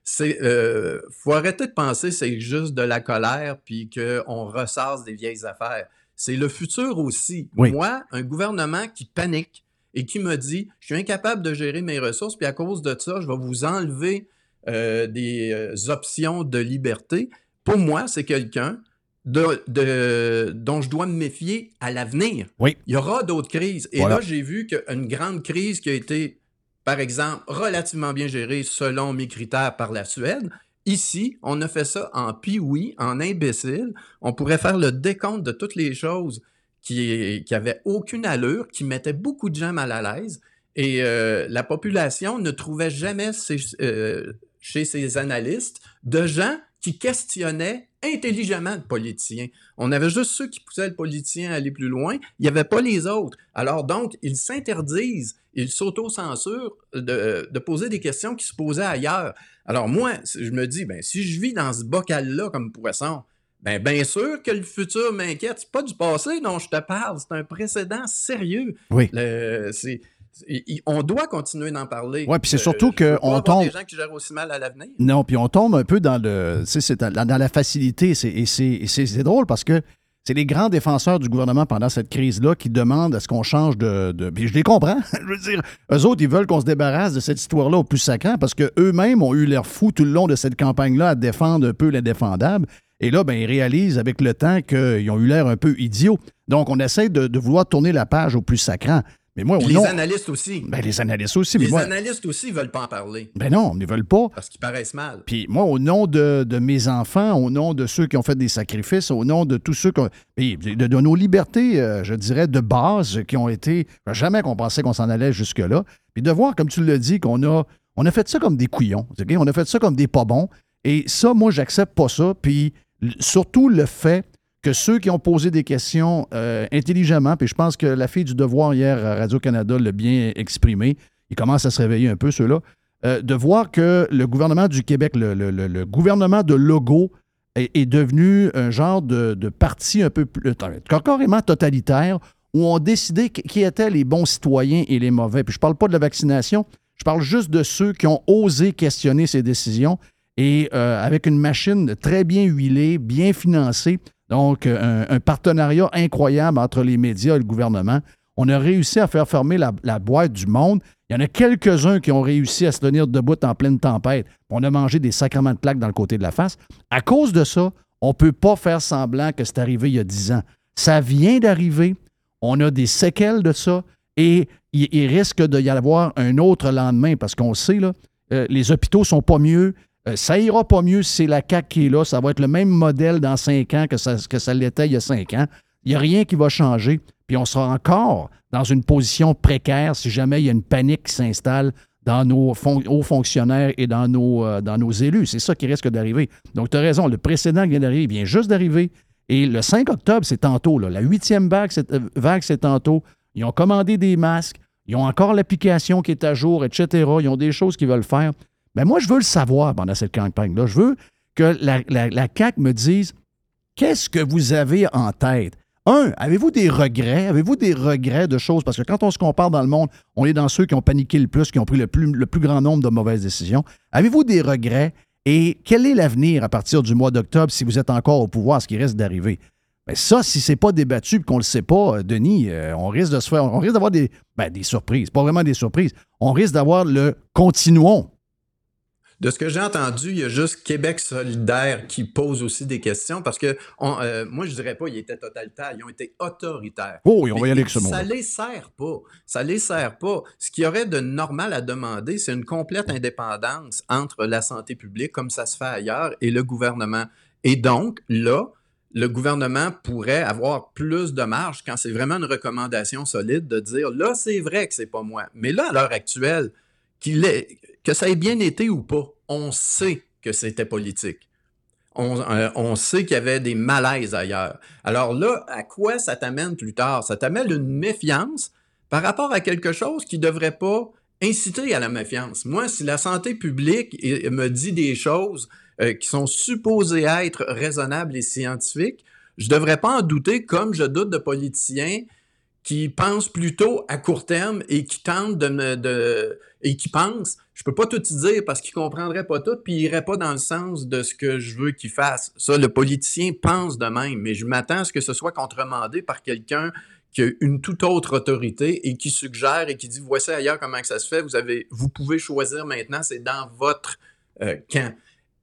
c'est euh, faut arrêter de penser que c'est juste de la colère puis qu'on ressasse des vieilles affaires. C'est le futur aussi. Oui. Moi, un gouvernement qui panique et qui me dit je suis incapable de gérer mes ressources, puis à cause de ça, je vais vous enlever euh, des euh, options de liberté. Pour moi, c'est quelqu'un de, de- dont je dois me méfier à l'avenir. Oui. Il y aura d'autres crises. Et Voilà. là, j'ai vu qu'une grande crise qui a été, par exemple, relativement bien gérée selon mes critères par la Suède, Ici, on a fait ça en pioui, en imbécile. On pourrait faire le décompte de toutes les choses qui, qui avaient aucune allure, qui mettaient beaucoup de gens mal à l'aise. Et euh, la population ne trouvait jamais ces- euh, chez ces analystes de gens qui questionnaient intelligemment le politicien. On avait juste ceux qui poussaient le politicien à aller plus loin. Il n'y avait pas les autres. Alors donc, ils s'interdisent, ils s'auto-censurent de, de poser des questions qui se posaient ailleurs. Alors moi, je me dis, ben, si je vis dans ce bocal-là comme poisson, ben, bien sûr que le futur m'inquiète. C'est pas du passé dont je te parle, c'est un précédent sérieux. Oui. Le- c'est- on doit continuer d'en parler. Ouais, puis c'est Euh, surtout je veux que pas on avoir tombe- des gens qui gèrent aussi mal à l'avenir. Non, puis on tombe un peu dans le, c'est dans, dans la facilité. c'est- Et c'est et c'est- c'est drôle parce que c'est les grands défenseurs du gouvernement pendant cette crise-là qui demandent à ce qu'on change de, de- Puis je les comprends. je veux dire, eux autres, ils veulent qu'on se débarrasse de cette histoire-là au plus sacrant parce qu'eux-mêmes ont eu l'air fous tout le long de cette campagne-là à défendre un peu l'indéfendable. Et là, ben, ils réalisent avec le temps qu'ils ont eu l'air un peu idiots. Donc, on essaie de, de vouloir tourner la page au plus sacrant. Mais moi, au les analystes aussi. ben, les analystes aussi. mais les moi, analystes aussi veulent pas en parler ben non, ils ne veulent pas. parce qu'ils paraissent mal. Puis moi, au nom de, de mes enfants, au nom de ceux qui ont fait des sacrifices, au nom de tous ceux qui ont- puis de, de nos libertés, euh, je dirais, de base, qui ont été. Jamais qu'on pensait qu'on s'en allait jusque-là. Puis de voir, comme tu l'as dit, qu'on a, on a fait ça comme des couillons. OK? On a fait ça comme des pas bons. Et ça, moi, j'accepte pas ça. Puis surtout le fait que ceux qui ont posé des questions euh, intelligemment, puis je pense que la fille du devoir hier à Radio-Canada l'a bien exprimé, ils commencent à se réveiller un peu, ceux-là, euh, de voir que le gouvernement du Québec, le, gouvernement de Logo, est, devenu un genre de, parti un peu plus, attends, carrément totalitaire, où on décidait qui étaient les bons citoyens et les mauvais. Puis je parle pas de la vaccination, je parle juste de ceux qui ont osé questionner ces décisions et euh, avec une machine très bien huilée, bien financée, donc euh, un, partenariat incroyable entre les médias et le gouvernement. On a réussi à faire fermer la, boîte du monde. Il y en a quelques-uns qui ont réussi à se tenir debout en pleine tempête. On a mangé des sacrements de plaques dans le côté de la face. À cause de ça, on ne peut pas faire semblant que c'est arrivé il y a 10 ans. Ça vient d'arriver. On a des séquelles de ça et il, risque d'y avoir un autre lendemain parce qu'on sait, euh, les hôpitaux sont pas mieux. Euh, ça ira pas mieux si c'est la CAQ qui est là. Ça va être le même modèle dans cinq ans que ça, que ça l'était il y a cinq ans. Il n'y a rien qui va changer. Puis on sera encore dans une position précaire si jamais il y a une panique qui s'installe dans nos hauts fonctionnaires et dans nos, euh, dans nos élus. C'est ça qui risque d'arriver. Donc, tu as raison, le précédent qui vient d'arriver vient juste d'arriver. Et le 5 octobre, c'est tantôt. La huitième euh, vague, c'est tantôt. Ils ont commandé des masques. Ils ont encore l'application qui est à jour, etc. Ils ont des choses qu'ils veulent faire. Ben moi, je veux le savoir pendant cette campagne-là. Je veux que la, la, CAQ me dise qu'est-ce que vous avez en tête? Un, avez-vous des regrets? Avez-vous des regrets de choses? Parce que quand on se compare dans le monde, on est dans ceux qui ont paniqué le plus, qui ont pris le plus, le plus grand nombre de mauvaises décisions. Avez-vous des regrets? Et quel est l'avenir à partir du mois d'octobre si vous êtes encore au pouvoir, ce qui reste d'arriver? Ben ça, si c'est pas débattu et qu'on le sait pas, euh, Denis, euh, on risque de se faire, on risque d'avoir des, ben, des surprises. Pas vraiment des surprises. On risque d'avoir le continuons. De ce que j'ai entendu, il y a juste Québec solidaire qui pose aussi des questions parce que on, euh, moi, je dirais pas qu'ils étaient totalitaires, ils ont été autoritaires. Oh oui, on va y aller avec ce mot. Ça les sert pas. Ça les sert pas. Ce qu'il y aurait de normal à demander, c'est une complète indépendance entre la santé publique, comme ça se fait ailleurs, et le gouvernement. Et donc, là, le gouvernement pourrait avoir plus de marge quand c'est vraiment une recommandation solide de dire là, c'est vrai que c'est pas moi. Mais là, à l'heure actuelle, qu'il ait- que ça ait bien été ou pas, on sait que c'était politique. On, euh, on sait qu'il y avait des malaises ailleurs. Alors là, à quoi ça t'amène plus tard? Ça t'amène une méfiance par rapport à quelque chose qui ne devrait pas inciter à la méfiance. Moi, si la santé publique me dit des choses euh, qui sont supposées être raisonnables et scientifiques, je ne devrais pas en douter comme je doute de politiciens qui pensent plutôt à court terme et qui tentent de me et qui pensent, je peux pas tout y dire parce qu'ils comprendraient pas tout puis ils iraient pas dans le sens de ce que je veux qu'ils fassent. Ça, le politicien pense de même, mais je m'attends à ce que ce soit contremandé par quelqu'un qui a une toute autre autorité et qui suggère et qui dit voici ailleurs comment que ça se fait, vous avez vous pouvez choisir maintenant, c'est dans votre euh, camp.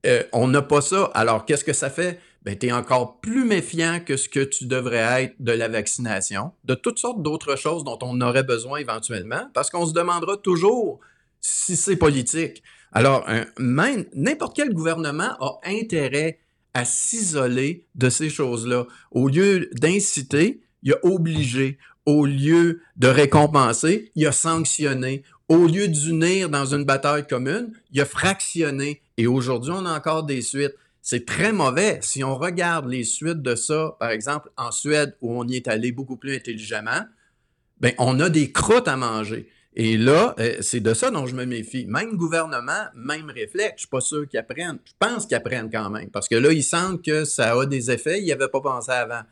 Euh, on n'a pas ça. Alors, qu'est-ce que ça fait? Ben, tu es encore plus méfiant que ce que tu devrais être de la vaccination, de toutes sortes d'autres choses dont on aurait besoin éventuellement, parce qu'on se demandera toujours si c'est politique. Alors, même n'importe quel gouvernement a intérêt à s'isoler de ces choses-là. Au lieu d'inciter, il a obligé. au lieu de récompenser, il a sanctionné. Au lieu d'unir dans une bataille commune, il a fractionné. Et aujourd'hui, on a encore des suites. C'est très mauvais. Si on regarde les suites de ça, par exemple, en Suède, où on y est allé beaucoup plus intelligemment, ben, on a des croûtes à manger. Et là, euh, c'est de ça dont je me méfie. Même gouvernement, même réflexe, je suis pas sûr qu'ils apprennent. Je pense qu'ils apprennent quand même. Parce que là, ils sentent que ça a des effets, ils n'y avaient pas pensé avant.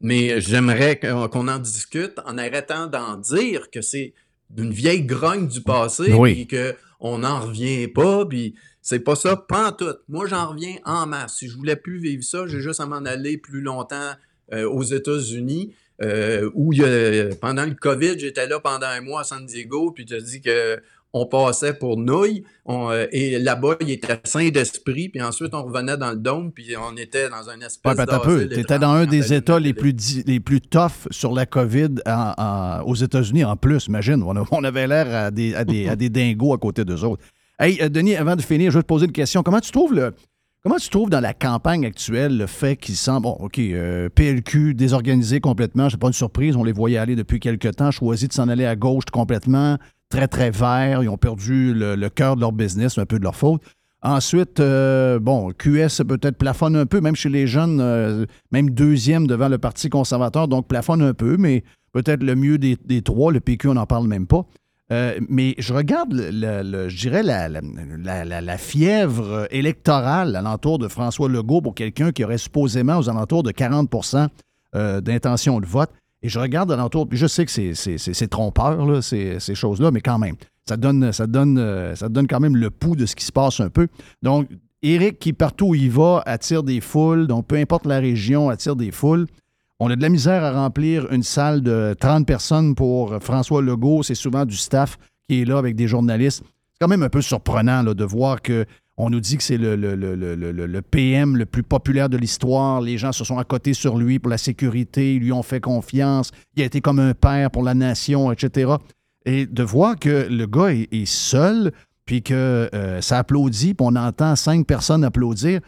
Mais j'aimerais qu'on en discute en arrêtant d'en dire que c'est d'une vieille grogne du passé, Oui. puis qu'on n'en revient pas, puis c'est pas ça, pas en tout. Moi, j'en reviens en masse. Si je voulais plus vivre ça, j'ai juste à m'en aller plus longtemps euh, aux États-Unis, euh, où il y a- pendant le COVID, j'étais là pendant un mois à San Diego, puis tu as dit que on passait pour nouilles, on, euh, et là-bas, il était sain d'esprit, puis ensuite, on revenait dans le dôme, puis on était dans un espèce Ouais, ben. Tu étais dans un des États les plus, les plus tough sur la COVID en- en- aux États-Unis en plus, imagine. On, avait l'air à des, à, des, à des dingos à côté d'eux autres. Hey, euh, Denis, avant de finir, je vais te poser une question. Comment tu trouves le. Comment tu trouves dans la campagne actuelle le fait qu'ils semblent. Bon, OK, euh, PLQ désorganisé complètement, c'est pas une surprise, on les voyait aller depuis quelques temps, choisi de s'en aller à gauche complètement, très, très vert, ils ont perdu le, cœur de leur business, un peu de leur faute. Ensuite, euh, bon, QS peut-être plafonne un peu, même chez les jeunes, même deuxième devant le Parti conservateur, donc plafonne un peu, mais peut-être le mieux des, des trois. Le PQ, on n'en parle même pas. Euh, mais je regarde, je dirais, la, fièvre électorale alentour de François Legault pour quelqu'un qui aurait supposément aux alentours de 40% euh, d'intention de vote. Et je regarde alentour, puis je sais que c'est- trompeur, ces, ces choses-là, mais quand même, ça donne, ça, donne, euh, ça donne quand même le pouls de ce qui se passe un peu. Donc, Éric, qui partout où il va, attire des foules, donc peu importe la région, attire des foules. On a de la misère à remplir une salle de 30 personnes pour François Legault. C'est souvent du staff qui est là avec des journalistes. C'est quand même un peu surprenant de voir que on nous dit que c'est le, PM le plus populaire de l'histoire. Les gens se sont accotés sur lui pour la sécurité. Ils lui ont fait confiance. Il a été comme un père pour la nation, etc. Et de voir que le gars est, est seul, puis que euh, ça applaudit, puis on entend cinq personnes applaudir,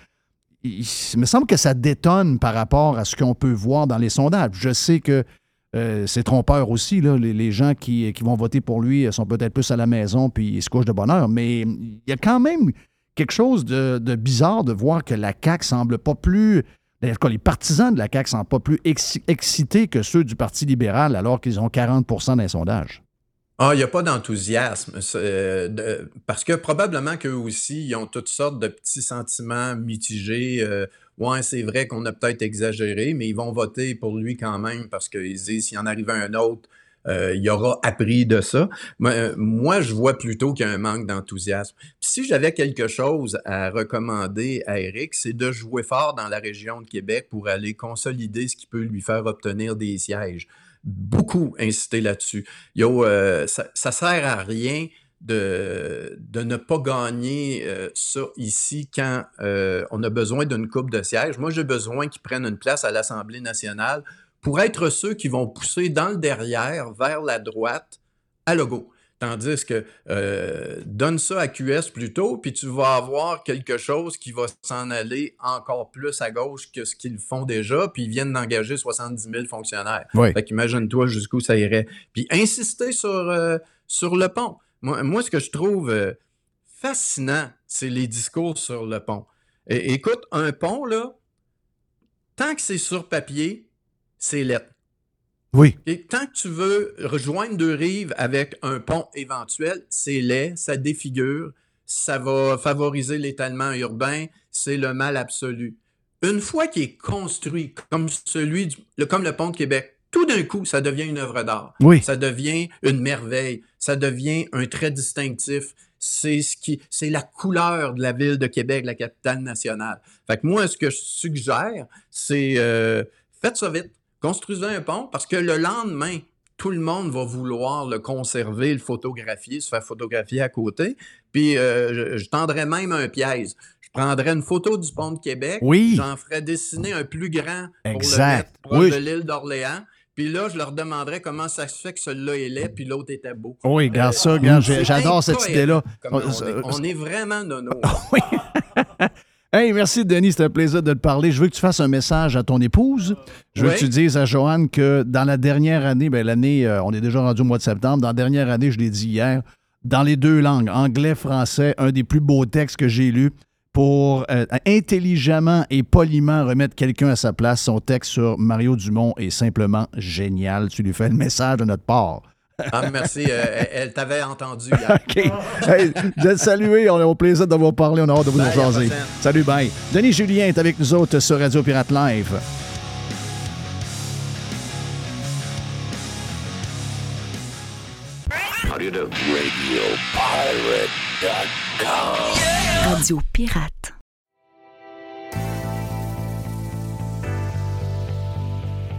il, me semble que ça détonne par rapport à ce qu'on peut voir dans les sondages. Je sais que euh, c'est trompeur aussi. Les, gens qui, vont voter pour lui sont peut-être plus à la maison puis ils se couchent de bonne heure. Mais il y a quand même quelque chose de, bizarre de voir que la CAQ semble pas plus. En tout cas, les partisans de la CAQ semblent pas plus exci- excités que ceux du Parti libéral alors qu'ils ont 40% dans les sondages. Ah, il n'y a pas d'enthousiasme. euh, parce que probablement qu'eux aussi, ils ont toutes sortes de petits sentiments mitigés. euh, ouais, c'est vrai qu'on a peut-être exagéré, mais ils vont voter pour lui quand même parce qu'ils disent s'il en arrive un autre, euh, il aura appris de ça. Moi, euh, moi, je vois plutôt qu'il y a un manque d'enthousiasme. Si j'avais quelque chose à recommander à Eric, c'est de jouer fort dans la région de Québec pour aller consolider ce qui peut lui faire obtenir des sièges. Beaucoup insister là-dessus. Euh, ça, ça sert à rien de, ne pas gagner euh, ça ici quand euh, on a besoin d'une coupe de sièges. Moi, j'ai besoin qu'ils prennent une place à l'Assemblée nationale pour être ceux qui vont pousser dans le derrière, vers la droite, à Legault. Tandis que euh, donne ça à QS plutôt, puis tu vas avoir quelque chose qui va s'en aller encore plus à gauche que ce qu'ils font déjà, puis ils viennent d'engager 70 000 fonctionnaires. Oui. Fait qu'imagine-toi jusqu'où ça irait. Puis insister sur, euh, sur le pont. Moi, moi, ce que je trouve euh, fascinant, c'est les discours sur le pont. Et, écoute, un pont, là, tant que c'est sur papier, c'est lettre. Oui. Et tant que tu veux rejoindre deux rives avec un pont éventuel, c'est laid, ça défigure, ça va favoriser l'étalement urbain, c'est le mal absolu. Une fois qu'il est construit comme celui du- le, comme le pont de Québec, tout d'un coup, ça devient une œuvre d'art. Oui. Ça devient une merveille. Ça devient un trait distinctif. C'est ce qui, c'est la couleur de la ville de Québec, la capitale nationale. Fait que moi, ce que je suggère, c'est euh, faites ça vite. Construisez un pont parce que le lendemain, tout le monde va vouloir le conserver, le photographier, se faire photographier à côté. Puis euh, je, je tendrais même un piège. Je prendrais une photo du pont de Québec. Oui. J'en ferais dessiner un plus grand pour Exact. le mettre proche Oui. de l'île d'Orléans. Puis là, je leur demanderais comment ça se fait que celui-là est laid, puis l'autre était beau. Oui, regarde ça, Euh, regarde, j'ai- j'adore cette idée-là. on, est, on est vraiment nono. Oui. Hey, merci Denis, c'était un plaisir de te parler. Je veux que tu fasses un message à ton épouse. Je veux Oui. que tu dises à Joanne que dans la dernière année, ben l'année, euh, on est déjà rendu au mois de septembre, dans la dernière année, je l'ai dit hier, dans les deux langues, anglais, français, un des plus beaux textes que j'ai lus pour euh, intelligemment et poliment remettre quelqu'un à sa place. Son texte sur Mario Dumont est simplement génial. Tu lui fais le message de notre part. Ah, merci. euh, elle t'avait entendu hier. OK. Hey, je vais te saluer. On a au plaisir de vous parler. On a hâte de vous Bye, jaser. Salut, bye. Denis Julien est avec nous autres sur Radio Pirate Live. Radio Pirate.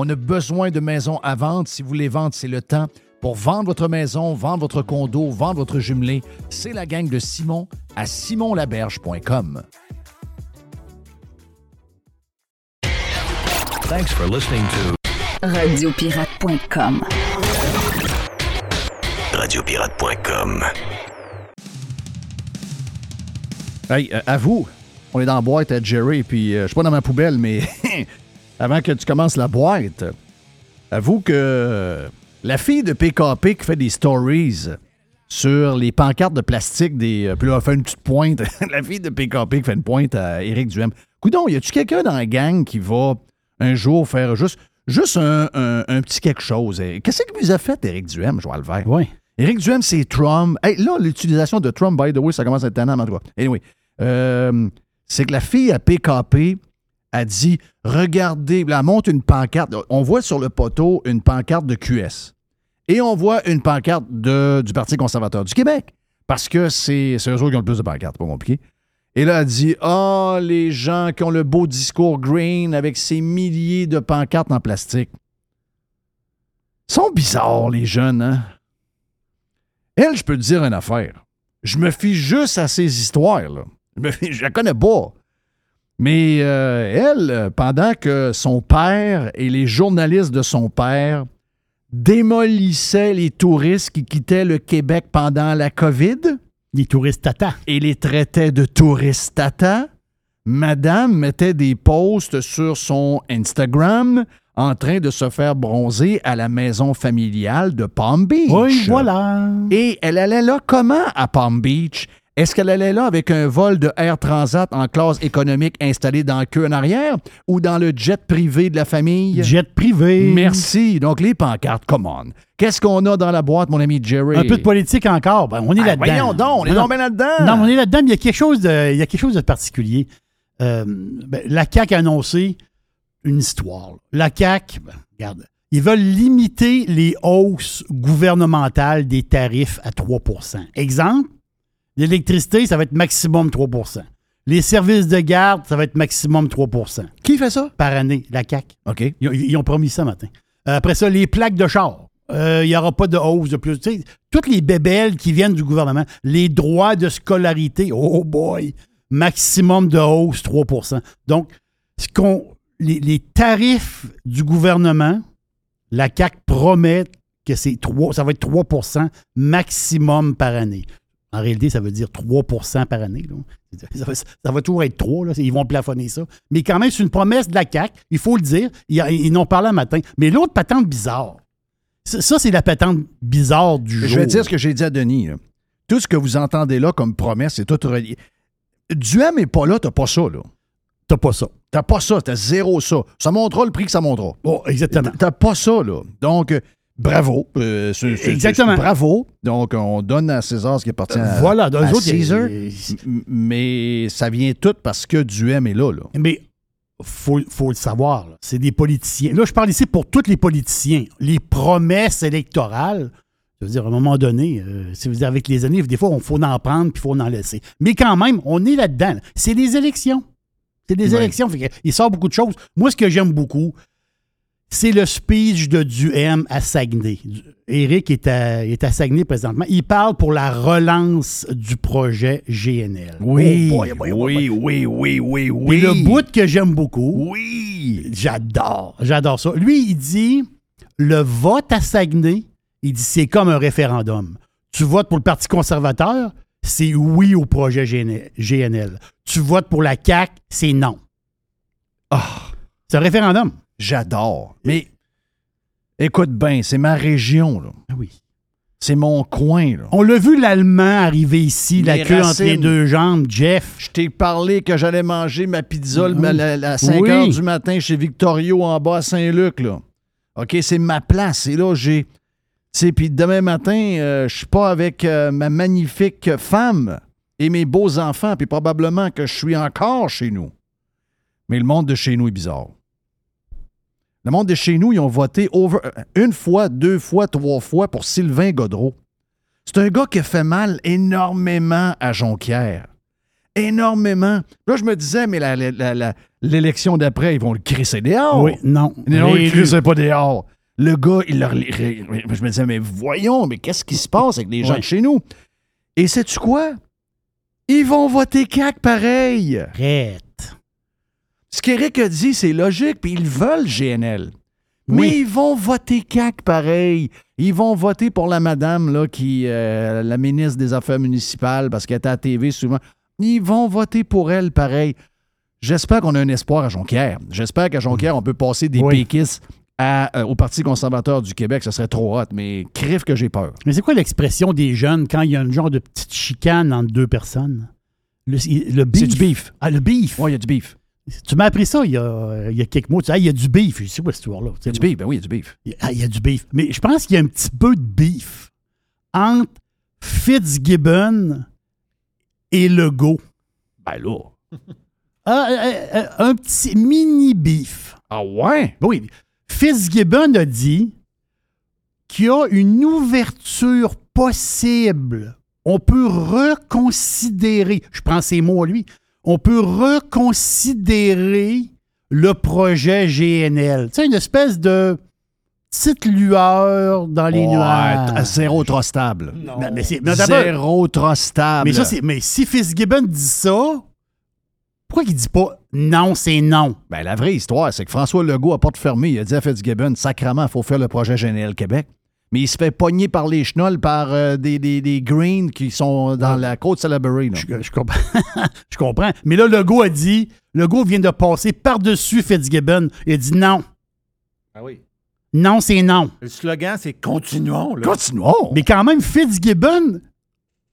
On a besoin de maisons à vendre. Si vous voulez vendre, c'est le temps. Pour vendre votre maison, vendre votre condo, vendre votre jumelé, c'est la gang de Simon à simonlaberge.com. Thanks for listening to Radiopirate.com. Radiopirate.com. Hey, euh, à vous, on est dans la boîte à Jerry, puis euh, je suis pas dans ma poubelle, mais avant que tu commences la boîte, avoue que la fille de PKP qui fait des stories sur les pancartes de plastique des. euh, puis là, elle fait une petite pointe. la fille de PKP qui fait une pointe à Éric Duhem. Coudon, y a-tu quelqu'un dans la gang qui va un jour faire juste, juste un, un- un petit quelque chose? Eh, Qu'est-ce que vous a fait, Éric Duhem, Joël Vert? Oui. Éric Duhem, c'est Trump. Hey, là, l'utilisation de Trump, by the way, ça commence à être tannant, en tout cas. Anyway, euh, c'est que la fille à PKP a dit Regardez, là, monte une pancarte. On voit sur le poteau une pancarte de QS. Et on voit une pancarte du Parti conservateur du Québec. Parce que c'est eux qui ont le plus de pancartes, pas compliqué. Et là, elle dit Ah, les gens qui ont le beau discours green avec ces milliers de pancartes en plastique. Ils sont bizarres, les jeunes, hein? Elle, je peux te dire une affaire. Je me fie juste à ces histoires, là. Je, je la connais pas. Mais euh, elle, euh, pendant que son père et les journalistes de son père démolissaient les touristes qui quittaient le Québec pendant la COVID Les touristes tata. et les traitaient de touristes tata, Madame mettait des posts sur son Instagram en train de se faire bronzer à la maison familiale de Palm Beach. Oui, voilà. Et elle allait là comment à Palm Beach? Est-ce qu'elle allait là avec un vol de Air Transat en classe économique installé dans le queue en arrière ou dans le jet privé de la famille? Jet privé. Merci. Donc, les pancartes, come on. Qu'est-ce qu'on a dans la boîte, mon ami Jerry? Un peu de politique encore. Ben, on est Ah, là-dedans. voyons donc, on est Non, là-dedans. Non, on est là-dedans, mais il y a quelque chose de, il y a quelque chose de particulier. Euh, ben, la CAQ a annoncé une histoire. La CAQ, ben, regarde, Ils veulent limiter les hausses gouvernementales des tarifs à 3% Exemple, l'électricité, ça va être maximum 3% Les services de garde, ça va être maximum 3% Qui fait ça? par année, la CAC. OK. Ils, ont- ils ont promis ça matin. Euh, Après ça, les plaques de char. Euh, Il n'y aura pas de hausse de plus. Toutes les bébelles qui viennent du gouvernement, les droits de scolarité, oh boy, maximum de hausse 3% Donc, ce qu'on, les, les tarifs du gouvernement, la CAC promet que c'est 3, ça va être 3% maximum par année. En réalité, ça veut dire 3% par année. là. Ça va, ça va toujours être 3, là. ils vont plafonner ça. Mais quand même, c'est une promesse de la CAQ, il faut le dire. Ils, ils n'ont parlé un matin. Mais l'autre patente bizarre, ça, ça, c'est la patente bizarre du jour. Je vais dire ce que j'ai dit à Denis. là. Tout ce que vous entendez là comme promesse, c'est tout relié. Duhem n'est pas là, t'as pas ça, là. T'as pas ça. T'as pas ça, t'as zéro ça. Ça montera le prix que ça montera. Oh, exactement. T'as pas ça, là. Donc, euh, bravo. Euh, Exactement. Bravo. Donc, on donne à César ce qui appartient à, voilà. Eux à autres, Caesar. Mais ça vient tout parce que Duhem est là, là. Mais faut, faut le savoir, c'est des politiciens. Là, je parle ici pour tous les politiciens. Les promesses électorales, je veux dire, à un moment donné, euh, si vous dire, avec les années, des fois, il faut en prendre puis il faut en laisser. Mais quand même, on est là-dedans. là. C'est des élections. C'est des Ouais. élections. Fait il sort beaucoup de choses. Moi, ce que j'aime beaucoup, c'est le speech de Duhem à Saguenay. Éric est à, est à Saguenay présentement. Il parle pour la relance du projet GNL. Oui, Oh boy, boy, boy, boy. oui, oui, oui, oui, Et oui. le bout que j'aime beaucoup, Oui. J'adore. J'adore ça. Lui, il dit le vote à Saguenay, il dit c'est comme un référendum. Tu votes pour le Parti conservateur, c'est oui au projet GN- GNL. Tu votes pour la CAQ, c'est non. Ah, C'est un référendum. J'adore. Mais écoute bien, c'est ma région, là. Ah oui. C'est mon coin, là. On l'a vu l'Allemand arriver ici, la Les queue entre les deux jambes, Jeff. Je t'ai parlé que j'allais manger ma pizza à 5 Oui. heures du matin chez Victorio en bas à Saint-Luc, là. OK, c'est ma place. Et là, j'ai. Puis demain matin, euh, je suis pas avec euh, ma magnifique femme et mes beaux enfants, puis probablement que je suis encore chez nous. Mais le monde de chez nous est bizarre. Le monde de chez nous, ils ont voté over, euh, une fois, deux fois, trois fois pour Sylvain Godreau. C'est un gars qui a fait mal énormément à Jonquière. Énormément. Là, je me disais, mais l'élection d'après, ils vont le crisser dehors. Oui, non. Non, il Réélu. ne pas dehors. Le gars, il leur. Je me disais, mais voyons, mais qu'est-ce qui se passe avec les gens Ouais. de chez nous? Et sais-tu quoi? Ils vont voter CAC pareil. Arrête. Ce qu'Éric a dit, c'est logique, puis ils veulent GNL. Mais Oui. ils vont voter CAC pareil. Ils vont voter pour la madame, là, qui, euh, la ministre des Affaires municipales, parce qu'elle est à la TV souvent. Ils vont voter pour elle pareil. J'espère qu'on a un espoir à Jonquière. J'espère qu'à Jonquière, on peut passer des Oui. péquistes à, euh, au Parti conservateur du Québec. Ce serait trop hot, mais crif que j'ai peur. Mais c'est quoi l'expression des jeunes quand il y a un genre de petite chicane entre deux personnes? Le, le beef. C'est du beef. Ah, le beef. Oui, il y a du beef. Tu m'as appris ça il y a, il y a quelques mois. Tu Ah, il y a du beef. Je sais pas cette histoire-là? Il y a du beef, ben oui, il y a du beef. Il y a- ah, il y a du beef. Mais je pense qu'il y a un petit peu de beef entre Fitzgibbon et Legault. Ben là. Ah, euh, euh, un petit mini beef. Ah ouais? Ben Oui, Fitzgibbon a dit qu'il y a une ouverture possible. On peut reconsidérer, je prends ces mots à lui, on peut reconsidérer le projet GNL. Tu sais, une espèce de petite lueur dans les Ouais, nuages. Zéro trop stable. Mais, mais c'est- mais d'abord- Zéro trop stable. mais ça, c'est- mais si Fitzgibbon dit ça, pourquoi il dit pas non, c'est non? Ben, la vraie histoire, c'est que François Legault, à porte fermée, il a dit à Fitzgibbon, sacrement, il faut faire le projet GNL Québec. Mais il se fait pogner par les chenolles par euh, des, des, des Greens qui sont dans la côte Salaberry. Je, je comprends. je comprends. Mais là, Legault a dit, Legault vient de passer par-dessus Fitzgibbon. Il a dit non. Ah oui. Non, c'est non. Le slogan, c'est continuons. Là. Continuons. Mais quand même, Fitzgibbon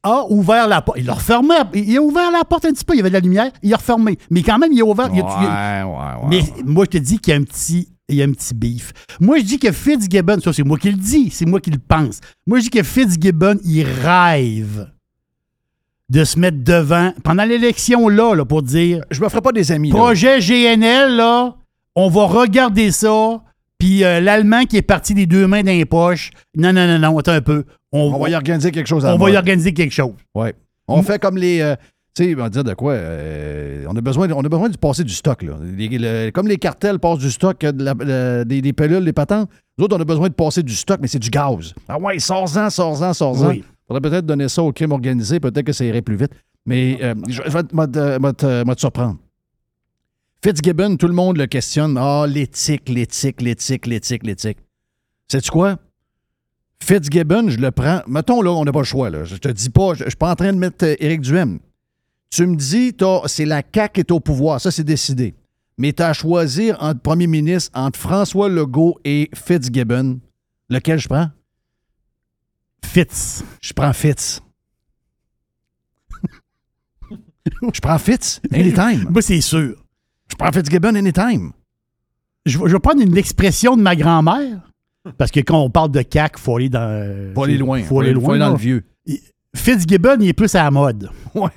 a ouvert la porte. Il a refermé. Il a ouvert la porte un petit peu. Il y avait de la lumière. Il a refermé. Mais quand même, il a ouvert. il a- il a- ouais, ouais, ouais. mais moi, je te dis qu'il y a un petit. Il y a un petit beef. Moi, je dis que Fitzgibbon, ça c'est moi qui le dis, c'est moi qui le pense. Moi, je dis que Fitzgibbon, il rêve de se mettre devant, pendant l'élection là, là, pour dire Je me ferai pas des amis. là. Projet GNL, là, on va regarder ça, puis euh, l'Allemand qui est parti des deux mains dans les poches. Non, non, non, non, attends un peu. On, On va y organiser quelque chose à on va y organiser quelque chose. Ouais. On fait comme les. euh, tu sais, on va dire de quoi? euh, on, a besoin, on a besoin de passer du stock. Là. Les- le- comme les cartels passent du stock, de la- le- des, des pilules, des patentes, nous autres, on a besoin de passer du stock, mais c'est du gaz. Ah ouais, sors-en, sors-en, sors-en. Oui. faudrait peut-être donner ça au crime organisé, peut-être que ça irait plus vite. Mais euh, je, vais te surprendre. Fitzgibbon, tout le monde le questionne. Ah, l'éthique, l'éthique, l'éthique, l'éthique, l'éthique. Sais-tu quoi? Fitzgibbon, je le prends. Mettons, là, on n'a pas le choix. Là. Je te dis pas, je ne suis pas en train de mettre euh, Éric Duhem. Tu me dis, c'est la CAQ qui est au pouvoir. Ça, c'est décidé. Mais tu as à choisir entre premier ministre, entre François Legault et Fitzgibbon. Lequel je prends? Fitz. Je prends Fitz. je prends Fitz anytime. Moi, c'est sûr. Je prends Fitzgibbon anytime. Je, vais- je vais prendre une expression de ma grand-mère. Parce que quand on parle de CAC, il faut aller dans. Faut aller loin. Faut aller loin. dans là. le vieux. Fitzgibbon, il est plus à la mode. Ouais.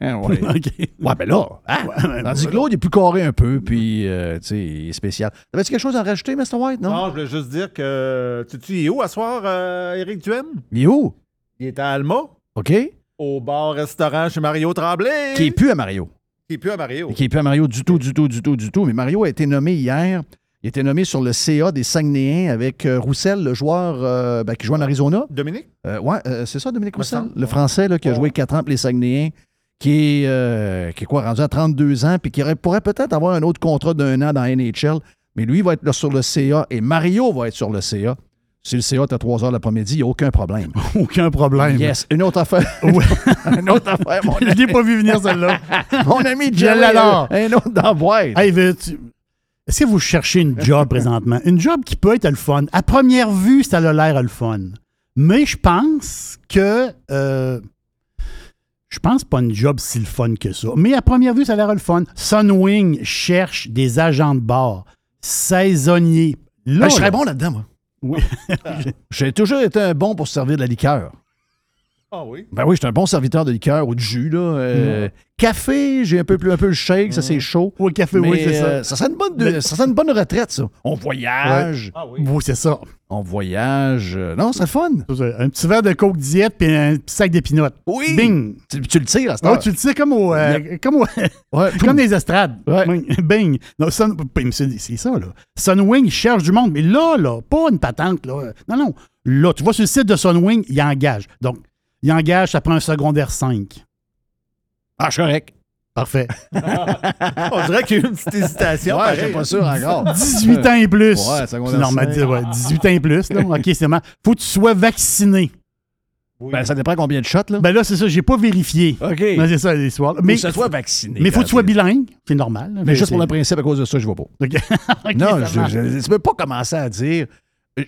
ouais. OK. Ouais, ben là, hein? Tandis que l'autre, il est plus carré un peu, puis, euh, tu sais, il est spécial. T'avais-tu quelque chose à rajouter, Mr. White, non? Non, je voulais juste dire que. Tu tu es où à soir, euh, Éric Duhem? Il est où? Il est à Alma, OK? au bar-restaurant chez Mario Tremblay. Qui est plus à Mario. Qui est plus à Mario. Qui est plus à Mario du tout, du tout, du tout, du tout. Mais Mario a été nommé hier. Il a été nommé sur le CA des Saguenayens avec euh, Roussel, le joueur euh, ben, qui joue en Arizona. Dominique? Euh, euh, c'est ça, Dominique Roussel? Le. Français là, qui a Ouais. joué 4 ans pour les Saguenayens, qui est, qui est quoi, rendu à 32 ans, puis qui aurait- pourrait peut-être avoir un autre contrat d'un an dans NHL. Mais lui, il va être là sur le CA et Mario va être sur le CA. Si le CA est à 3 heures l'après-midi, il n'y a aucun problème. Aucun problème. Yes. Une autre affaire. Ouais. Une autre affaire, mon Je l'ai pas vu venir, celle-là. Mon ami Je Jerry, l'adore. Un autre boîte. Hey, veux-tu- Est-ce que vous cherchez une job présentement? Une job qui peut être le fun. À première vue, ça a l'air le fun. Mais je pense que. euh, je pense pas une job si le fun que ça. Mais à première vue, ça a l'air le fun. Sunwing cherche des agents de bord, saisonniers. Là, je serais bon là-dedans, moi. Oui. J'ai toujours été un bon pour servir de la liqueur. Ah oui? Ben oui, j'étais un bon serviteur de liqueur ou de jus. Là. Euh, Café, j'ai un peu plus un peu le shake, ça c'est chaud. Au café, Mais, oui, c'est euh, ça. ça serait une bonne, Mais- ça une bonne retraite, ça. On voyage. Ah oui. Oui, c'est ça. On voyage. euh, Non, c'est fun. Un petit verre de coke diète puis un petit sac d'épinottes. Oui. Bing! Tu, tu le tires à Ah, heure. tu le sais comme au, euh, comme, au- Ouais, comme des estrades. Ouais. Bing. Non, Sun- c'est ça, là. Sunwing cherche du monde, mais là, là, pas une patente, là. Non, non. Là, tu vois, sur le site de Sunwing, il engage. Donc, il engage, ça prend un secondaire 5. Ah, je suis correct. Parfait. On dirait qu'il y a eu une petite hésitation. Ouais, je suis pas sûr encore. 18 ans et plus. Ouais, secondaire c'est normal de cinq. dire, ouais, 18 ans et plus, là. OK, c'est normal. Faut que tu sois vacciné. Oui. Ben, ça dépend combien de shots, là. Ben là, c'est ça, j'ai pas vérifié. OK. Non, c'est ça l'histoire. Mais ça soit vacciné. mais faut que tu sois bilingue. C'est normal. là. Mais juste pour le principe, à cause de ça, je ne vais pas. OK. Non, je, je, tu peux pas commencer à dire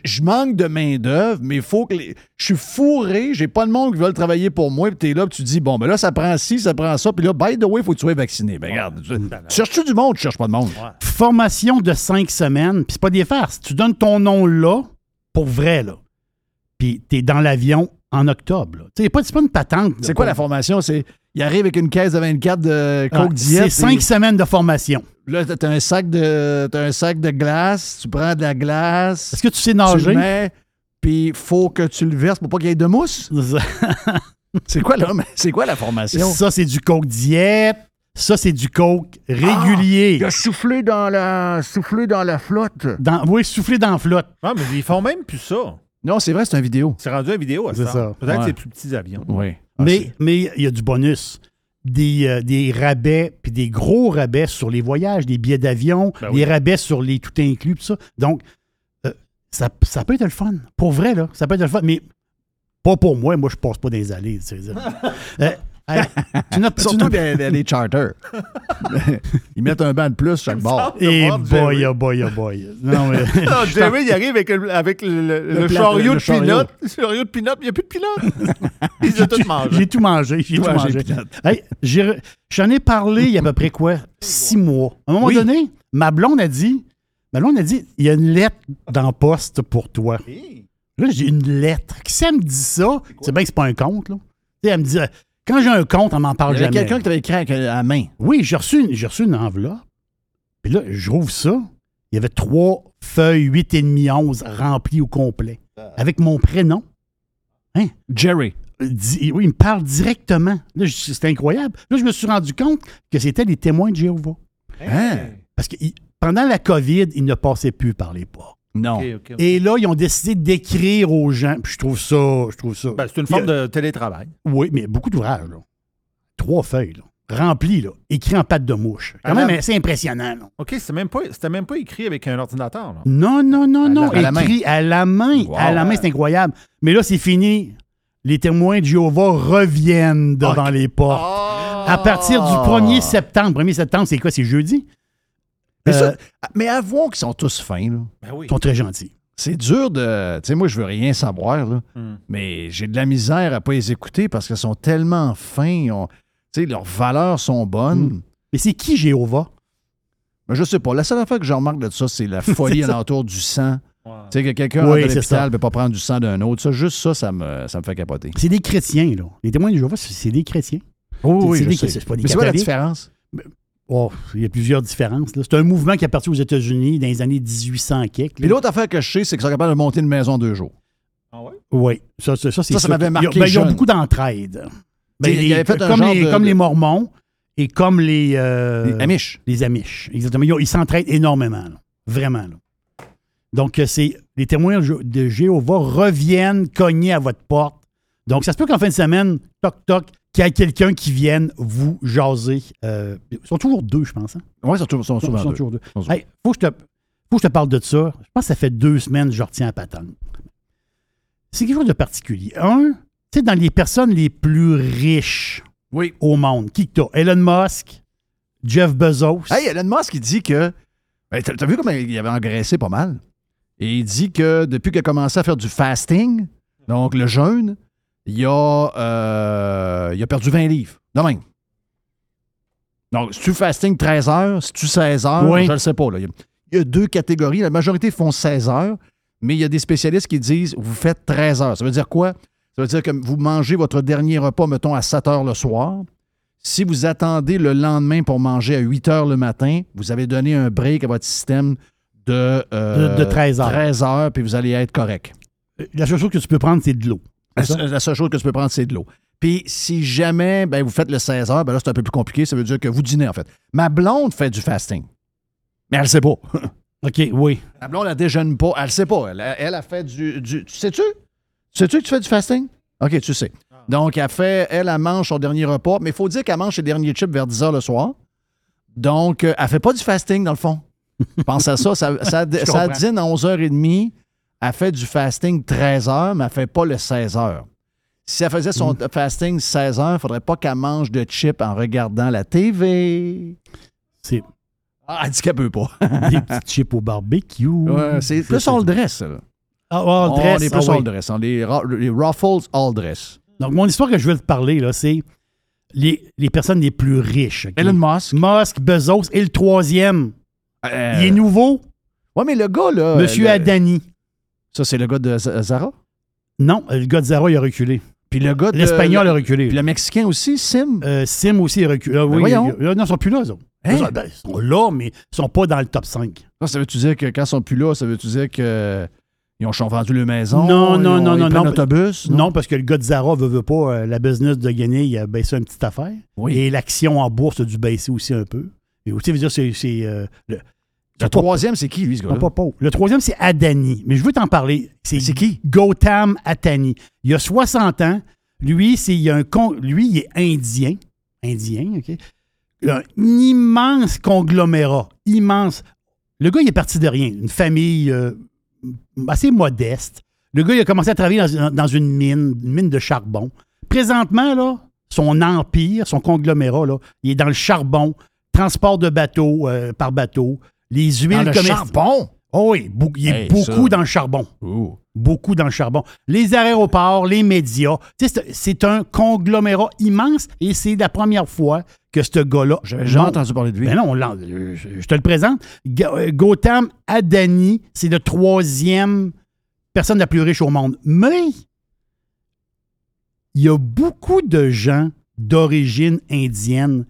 je manque de main-d'œuvre, mais il faut que les- je suis fourré, j'ai pas de monde qui veulent travailler pour moi, puis t'es là, puis tu dis bon, ben là, ça prend ci, ça prend ça, puis là, by the way, il faut que tu sois vacciné. Ben regarde, tu, tu cherches-tu du monde, tu cherches pas de monde? formation de cinq semaines, puis c'est pas des farces. Tu donnes ton nom là, pour vrai, là. Puis t'es dans l'avion en octobre. Tu pas- c'est pas une patente. C'est quoi la formation? C'est il arrive avec une caisse de 24 de Ah, Coke Diet. C'est cinq et- semaines de formation. Là, t'as un sac de t'as un sac de glace, tu prends de la glace, Est-ce que tu sais tu nager? le mets, puis faut que tu le verses pour pas qu'il y ait de mousse? C'est quoi là? C'est quoi la formation? Ça, c'est du coke diète. Ça, c'est du coke régulier. Il a soufflé dans la soufflé dans la flotte. Dans, oui, souffler dans la flotte. Ah, mais ils font même plus ça. Non, c'est vrai, c'est une vidéo. C'est rendu à vidéo à C'est ça. ça. Peut-être Ouais. que c'est plus petits avions. Oui. mais mais il y a du bonus. Des, euh, des rabais, puis des gros rabais sur les voyages, des billets d'avion, Ben des rabais sur les tout inclus, tout ça. Donc, euh, ça, ça peut être le fun. Pour vrai, là, ça peut être le fun. Mais pas pour moi. Moi, je passe pas dans les allées. tu sais. Euh, hey, tu n'as- tu Surtout des, charters. Ils mettent un banc de plus chaque bord. Eh voir boy, Jerry. oh boy, oh boy. Non, mais. Non, Jerry, il arrive avec, le- avec le, le- le plat- chariot de peanuts. Le chariot de peanuts, il n'y a plus de peanuts. Ils ont tout mangé. J'ai tout mangé. J'ai tout mangé. Hey, J'en ai parlé il y a à peu près quoi? Six mois. À un moment Oui. donné, ma blonde a dit. Ma blonde a dit il y a une lettre dans le poste pour toi. Là, j'ai une lettre. Qui ça me dit ça? C'est bien que c'est pas un compte, là. Tu sais, elle me dit quand j'ai un compte, on m'en Il parle y avait jamais. quelqu'un qui t'avait écrit avec, euh, à la main. Oui, j'ai reçu, une- j'ai reçu une enveloppe. Puis là, je rouvre ça. Il Il y avait trois feuilles 8 et demi 11 remplies au complet. Avec mon prénom. Jerry. Di- oui, il me parle directement. Là, je- C'était incroyable. Là, je me suis rendu compte que c'était des témoins de Jéhovah. Hein? Parce que il- pendant la COVID, ils ne passaient plus par les portes. Non. Et là, ils ont décidé d'écrire aux gens. Puis je trouve ça. Je trouve ça. Ben, c'est une forme de télétravail. Oui, mais beaucoup d'ouvrages. là. Trois feuilles, là. remplies, là, écrits en pâte de mouche. Quand À même la- assez impressionnant. là. OK, c'était même, pas- même pas écrit avec un ordinateur. là. Non, non, non, À non. la- écrit à la main. Wow. À la main, c'est incroyable. Mais là, c'est fini. Les témoins de Jéhovah reviennent devant les portes. À partir du 1er septembre. 1er septembre, c'est quoi? C'est jeudi? Mais, ça- Euh, mais avouons qu'ils sont tous fins. Là. Ben oui. Ils sont très gentils. C'est dur de. Tu sais, moi, je veux rien savoir, là, Hmm. mais j'ai de la misère à pas les écouter parce qu'ils sont tellement fins. Tu sais, leurs valeurs sont bonnes. Mm. Mais c'est qui Jéhovah? Mais je sais pas. La seule affaire que je remarque de ça, c'est la folie alentour du sang. Tu sais, que quelqu'un Oui, à l'hôpital ne peut pas prendre du sang d'un autre. Ça, juste ça, ça me, ça me fait capoter. C'est des chrétiens, là. Les témoins de Jéhovah, c'est des chrétiens. oui, c'est je des- sais. c'est pas des Mais c'est quoi la différence? Oh, il y a plusieurs différences. C'est un mouvement qui est parti aux États-Unis dans les années 1800 quelques. Puis l'autre affaire que je sais, c'est qu'ils sont capables de monter une maison en deux jours. Ah ouais? Oui, ça, ça, ça, Ça, ça m'avait Ils ont- marqué ben, Ils ont jeune. beaucoup d'entraide. Ben, les- comme, genre les, de- comme de- les Mormons et comme les, euh, Les Amish. les Amish. Exactement. Ils, s'entraident énormément. là. Vraiment. là. Donc, euh, c'est les témoins de Jéhovah reviennent cogner à votre porte. Donc, ça se peut qu'en fin de semaine, toc, toc, qu'il y ait quelqu'un qui vienne vous jaser. Euh, ils sont toujours deux, je pense. hein? Oui, ils sont, sont Ils souvent sont deux. toujours deux. Sont Hey, faut, que je te, faut que je te parle de ça. Je pense que ça fait deux semaines que je retiens à patente. C'est quelque chose de particulier. Un, tu sais, dans les personnes les plus riches Oui. au monde, qui que t'as? Elon Musk, Jeff Bezos. Hey, Elon Musk, il dit que. Ben, t'as, t'as vu comment il avait engraissé pas mal? Et il dit que depuis qu'il a commencé à faire du fasting, donc le jeûne, il a, euh, il a perdu 20 livres. De même. Donc, si tu fasting 13 heures, si tu 16 heures, Oui. je ne sais pas. là. Il, y a, il y a deux catégories. La majorité font 16 heures, mais il y a des spécialistes qui disent vous faites 13 heures. Ça veut dire quoi? Ça veut dire que vous mangez votre dernier repas, mettons, à 7 heures le soir. Si vous attendez le lendemain pour manger à 8 heures le matin, vous avez donné un break à votre système de, euh, De- de 13 heures. 13 heures, puis vous allez être correct. La seule chose que tu peux prendre, c'est de l'eau. La, seule chose que tu peux prendre, c'est de l'eau. Puis si jamais ben, vous faites le 16 heures, ben là, c'est un peu plus compliqué. Ça veut dire que vous dînez, en fait. Ma blonde fait du fasting. Mais elle ne sait pas. OK, oui. Ma blonde, elle déjeune pas. Elle ne sait pas. Elle, elle a fait du. du tu sais-tu? Sais-tu que tu fais du fasting? OK, tu sais. Donc, elle fait, elle, elle mange son dernier repas, mais il faut dire qu'elle mange ses derniers chips vers 10 heures le soir. Donc, euh, elle fait pas du fasting, dans le fond. Pense à ça. Ça, ça, ça dîne à 11h30. Elle fait du fasting 13 heures, mais elle fait pas le 16 heures. Si elle faisait son fasting 16 heures, il faudrait pas qu'elle mange de chips en regardant la TV. C'est Ah, elle dit qu'elle peut pas. des petits chips au barbecue. Ouais, c'est plus all dress, ça. là. Ah, all On dress, est ah oui. all dress. On les, les Ruffles all dress. Donc, mon histoire que je veux te parler, là, c'est les, les personnes les plus riches. Elon Musk. Musk, Bezos et le troisième. Euh, Il est nouveau, Ouais, mais le gars, là. Monsieur le- Adani. Ça, c'est le gars de Zara? Non, le gars de Zara, il a reculé. Puis le gars de. L'espagnol le- a reculé. Puis le Mexicain aussi, Sim? Euh, Sim aussi a reculé. Ah, oui, voyons. euh, non, ils sont plus là, eux autres. Hein? Ben, ils sont là, mais ils sont pas dans le top 5. Ça, ça veut-tu dire que quand ils sont plus là, ça veut-tu dire que. Ils ont vendu leur maison? Non, non, ont- non, ils non, prennent non. Non, parce que le gars de Zara veut, veut pas, euh, la business de gagner, il a baissé une petite affaire. Oui. Et l'action en bourse a dû baisser aussi un peu. Et aussi, veut dire, c'est. c'est, euh, le, Le troisième, c'est qui, lui, ce Non, gars-là? pas pauvre. Le troisième, c'est Adani. Mais je veux t'en parler. C'est qui? Gautam Adani. Il a 60 ans. Lui, c'est, il a un con- lui, il est indien. Indien, OK? Un immense conglomérat. Immense. Le gars, il est parti de rien. Une famille euh, assez modeste. Le gars, il a commencé à travailler dans, dans une mine, une mine de charbon. Présentement, là, son empire, son conglomérat, là, il est dans le charbon, transport de bateaux euh, par bateau, les huiles Dans le charbon? Oh oui, il est Hey, beaucoup ça. dans le charbon. Beaucoup dans le charbon. Les aéroports, les médias. C'est- un conglomérat immense et c'est la première fois que ce gars-là. J'avais jamais entendu parler de lui. Ben non, on l'a- je, te le présente. Euh, Gautam Adani, c'est le troisième personne la plus riche au monde. Mais il y a beaucoup de gens d'origine indienne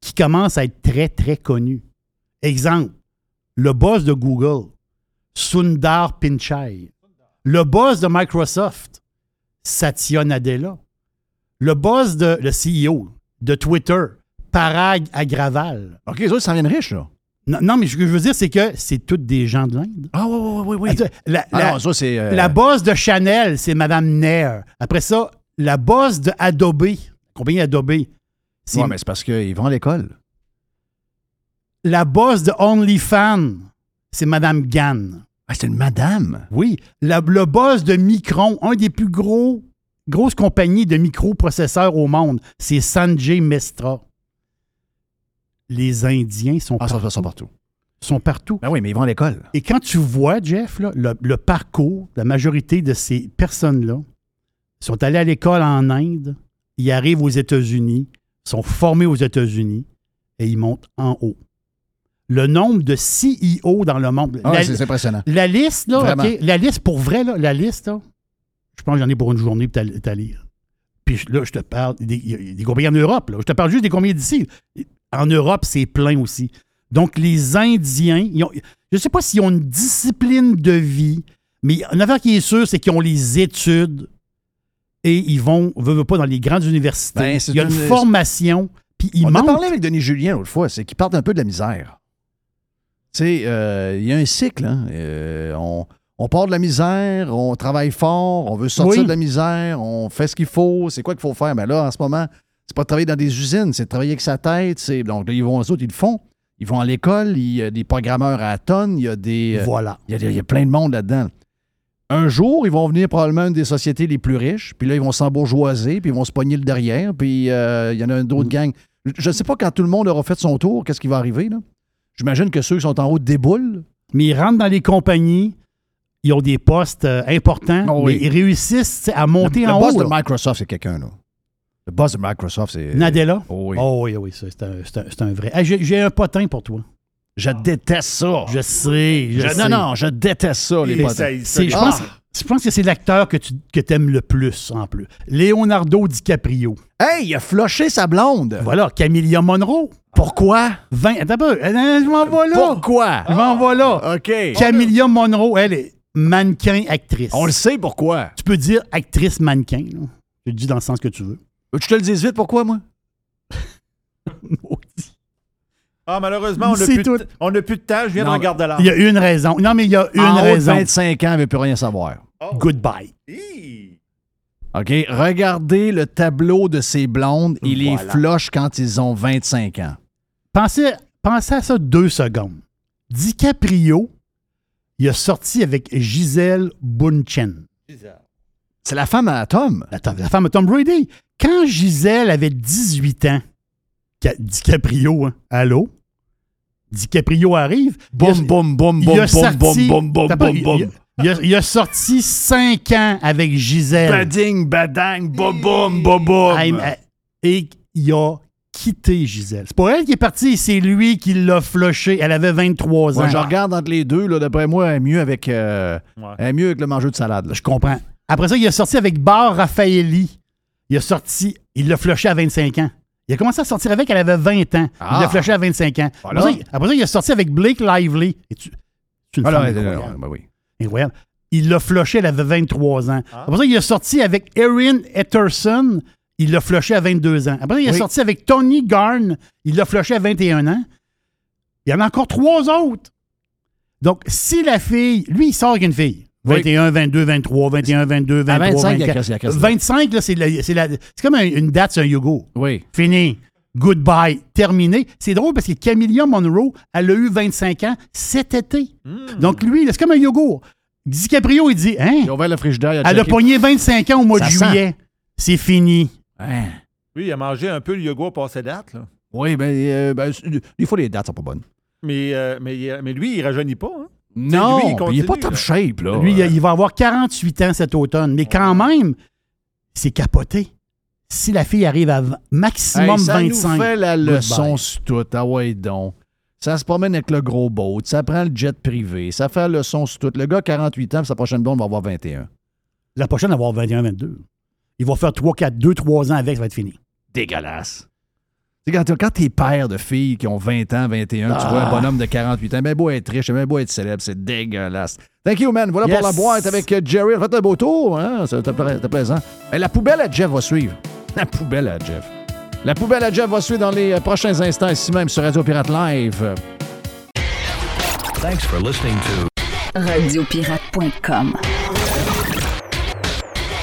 qui commencent à être très, très connus. Exemple, le boss de Google, Sundar Pichai, le boss de Microsoft, Satya Nadella, le boss de le CEO de Twitter, Parag Agraval. OK, les autres s'en viennent riches, là. Non, non, mais ce que je veux dire, c'est que c'est toutes des gens de l'Inde. Ah, oui, oui, oui, oui. Attends, La, Ah la- non, ça, c'est. euh, la boss de Chanel, c'est Madame Nair. Après ça, la boss de Adobe, la compagnie Adobe, c'est Ouais, mais c'est parce qu'ils vont à l'école. La boss de OnlyFans, c'est Madame Gann. Ah, c'est une madame? Oui, la- le boss de Micron, un des plus gros grosses compagnies de microprocesseurs au monde, c'est Sanjay Mestra. Les Indiens sont, Ah, ça, partout, ça, ça partout. sont partout. Ben oui, mais ils vont à l'école. Et quand tu vois, Jeff, là, le, le parcours, la majorité de ces personnes-là sont allées à l'école en Inde, ils arrivent aux États-Unis, sont formés aux États-Unis et ils montent en haut. Le nombre de CEO dans le monde. Ah, c'est impressionnant. la liste, là, Vraiment. OK, la liste pour vrai, là, la liste, là, je pense que j'en ai pour une journée pour t'al- t'as lire. Puis là, je te parle des, des compagnies en Europe. Là. Je te parle juste des compagnies d'ici. En Europe, c'est plein aussi. Donc, les Indiens, ils ont- je ne sais pas s'ils ont une discipline de vie, mais une affaire qui est sûre, c'est qu'ils ont les études et ils vont, veut, veut pas, dans les grandes universités. Ben, il y a une, une- formation, puis ils On a parlé avec Denis Julien l'autre fois, c'est qu'ils partent un peu de la misère. Tu sais, euh, il y a un cycle. hein. Euh, on, on part de la misère, on travaille fort, on veut sortir Oui. de la misère, on fait ce qu'il faut. C'est quoi qu'il faut faire? Mais là, en ce moment, c'est pas de travailler dans des usines, c'est de travailler avec sa tête. c'est- Donc, là, ils vont, eux autres, ils le font. Ils vont à l'école, il y a des programmeurs à la tonne, il y a des. euh, Voilà. il y, a, il y a plein de monde là-dedans. Un jour, ils vont venir probablement une des sociétés les plus riches, puis là, ils vont s'embourgeoiser, puis ils vont se pogner le derrière, puis euh, il y en a d'autres gangs. Je ne sais pas quand tout le monde aura fait son tour, qu'est-ce qui va arriver, là. J'imagine que ceux qui sont en haut déboulent. mais ils rentrent dans les compagnies, ils ont des postes euh, importants, Oh oui. mais ils réussissent à monter le en boss haut. de là. Microsoft, c'est quelqu'un, là. Le boss de Microsoft, c'est. Nadella? Oh oui. Oh oui, oui, ça, c'est un, un- vrai. J'ai un potin pour toi. Je déteste ça. Je sais, je, Je- sais. non, non, je déteste ça, les je, Ah! pense, je pense que c'est l'acteur que tu que aimes le plus, en plus? Leonardo DiCaprio. Hey, il a floché sa blonde. Voilà, Camilla Monroe. Pourquoi? 20, attends un peu, je m'en vais là. Pourquoi? Je m'en vais là. OK. Camilla Monroe, elle est mannequin actrice. On le sait pourquoi. Tu peux dire actrice mannequin. là. Je le dis dans le sens que tu veux. Veux que je te le dise vite, pourquoi, moi? Ah, malheureusement, on n'a plus, tout. de- on plus de temps. Je viens Non, de regarder là. Il y a une raison. Non, mais il y a une en haut de raison. 25 ans, il ne veut plus rien savoir. Goodbye. Hi. OK? Regardez le tableau de ces blondes. Ils les flochent quand ils ont 25 ans. Pensez, pensez à ça deux secondes. DiCaprio, il a sorti avec Gisèle Bunchen, C'est la femme à Tom. la, la femme de Tom Brady. Quand Gisèle avait 18 ans, Ca- DiCaprio, hein, allô? DiCaprio arrive. Boum, boum, boum, il boum, boum, sorti- boum, boum, boum, boum, il- boum. il- a- il a sorti 5 ans avec Gisèle. Bading, badang, boum, boum, boum, boum. Il- Et il a quitté Gisèle. C'est pas elle qui est partie, c'est lui qui l'a flushé. Elle avait 23 ans. Moi, je regarde entre les deux, là, d'après moi, elle est mieux avec, euh, Ouais. elle est mieux avec le mangeur de salade. là. Je comprends. Après ça, il a sorti avec Bar Raffaelli. Il a sorti, il l'a flushé à 25 ans. Il a commencé à sortir avec, elle avait 20 ans. Ah. Il l'a flushé à 25 ans. Voilà. Après, ça, il- après ça, il a sorti avec Blake Lively. Et tu, c'est une Ah, là, incroyable. ben oui. Incroyable. Il l'a flushé, elle avait 23 ans. Ah. Après ça, il a sorti avec Erin Etterson. Il l'a flushé à 22 ans. Après ça, il a Oui. sorti avec Tony Garn. Il l'a flushé à 21 ans. Il y en a encore trois autres. Donc, si la fille, lui, il sort avec une fille. Oui. 21, 22, 23, 21, 22, 23, À 25, il y a 24. Chris- il y a Chris- 25, là, c'est la- c'est la- c'est comme un- une date sur un yogourt. Oui. Fini. Goodbye. Terminé. C'est drôle parce que Camilla Monroe, elle a eu 25 ans cet été. Donc, lui, là, c'est comme un yogourt. DiCaprio, il dit, hein? Il a ouvert le frigidaire. il Elle a pogné 25 ans au mois Ça de sent. juillet. C'est fini. Hein. Lui, il a mangé un peu le yogourt passé date. Là. Oui, ben, euh, ben, des fois, les dates sont pas bonnes. Mais, euh, mais, il- mais lui, il rajeunit pas. Hein? Non, lui, il puis il est pas continue, top là. shape, là. Lui, il, il va avoir 48 ans cet automne. Mais quand même, c'est capoté. Si la fille arrive à maximum Hey, ça 25. nous fait la leçon sur tout. Ah ouais, donc. Ça se promène avec le gros boat, ça prend le jet privé, ça fait la leçon sur tout. Le gars, 48 ans, puis sa prochaine blonde va avoir 21. La prochaine, va avoir 21, 22. Il va faire 3, 4, 2, 3 ans avec, ça va être fini. Dégueulasse. Tu quand, quand t'es père de filles qui ont 20 ans, 21, tu Ah. vois un bonhomme de 48 ans, ben beau être riche, ben beau être célèbre, c'est dégueulasse. Thank you, man. Voilà Yes. pour la boîte avec euh, Jerry. Faites un beau tour, hein? C'était pla- c'était plaisant. Mais la poubelle à Jeff va suivre. La poubelle à Jeff. La poubelle à Jeff va suivre dans les euh, prochains instants, ici même sur Radio Pirate Live. Thanks for listening to Radiopirate.com.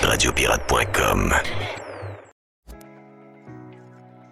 Radiopirate.com.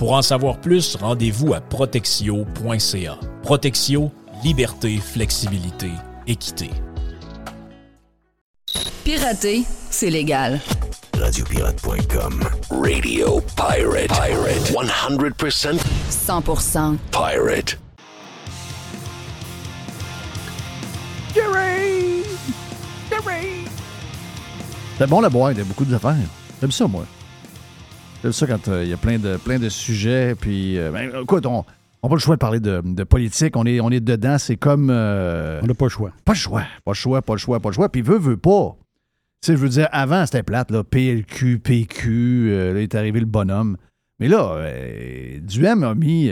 Pour en savoir plus, rendez-vous à protexio.ca. Protexio, liberté, flexibilité, équité. Pirater, c'est légal. Radiopirate.com. Radio Pirate. Pirate. 100% 100% pirate. C'est bon la boîte, il y a beaucoup d'affaires. J'aime ça, moi. J'aime ça quand euh, il y a plein de, plein de sujets. Puis, euh, ben, écoute, on n'a pas le choix de parler de, de politique. On est, on est dedans. C'est comme. euh, On n'a pas le choix. pas le choix. Pas le choix, pas le choix, pas le choix. Puis, veut, veut pas. Tu sais, je veux dire, avant, c'était plate, là. PLQ, PQ. là, est arrivé le bonhomme. Mais là, euh, Duhem a mis.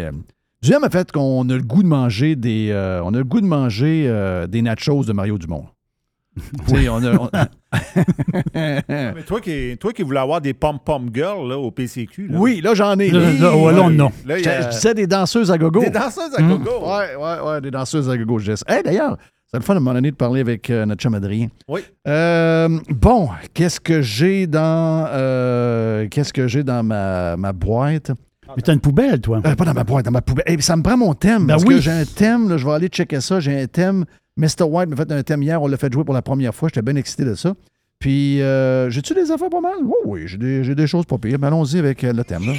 Duhem a fait qu'on a le goût de manger des. on a le goût de manger des nachos de Mario Dumont. Sais, on a. on- Mais toi qui, toi qui voulais avoir des pom-pom girls là, au PCQ. Là. Oui, là, j'en ai. Là, là, ouais, là, non. Là, Je, a- je disais des danseuses à gogo. Des danseuses à Hum. gogo. Ouais, ouais, ouais, des danseuses à gogo, je dis. Hey, d'ailleurs, c'est le fun à un moment donné de parler avec euh, notre chum Adrien. Oui. Euh, bon, qu'est-ce que j'ai dans euh, qu'est-ce que j'ai dans ma, ma boîte? Mais t'as une poubelle, toi. Euh, pas dans ma boîte, dans ma poubelle. Eh, ça me prend mon thème. Ben parce oui. que j'ai un thème, là, je vais aller checker ça. J'ai un thème. Mr. White m'a fait un thème hier, on l'a fait jouer pour la première fois. J'étais bien excité de ça. Puis, euh, j'ai-tu des affaires pas mal? Oh, oui, j'ai des, choses pas pires. Mais allons-y avec euh, le thème. Là.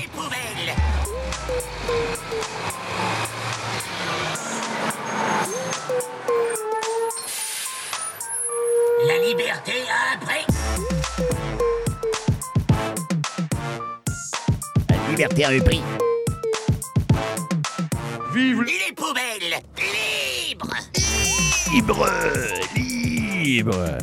La liberté a un prix. La liberté a un prix. Vive Les poubelles. Libre! Libre!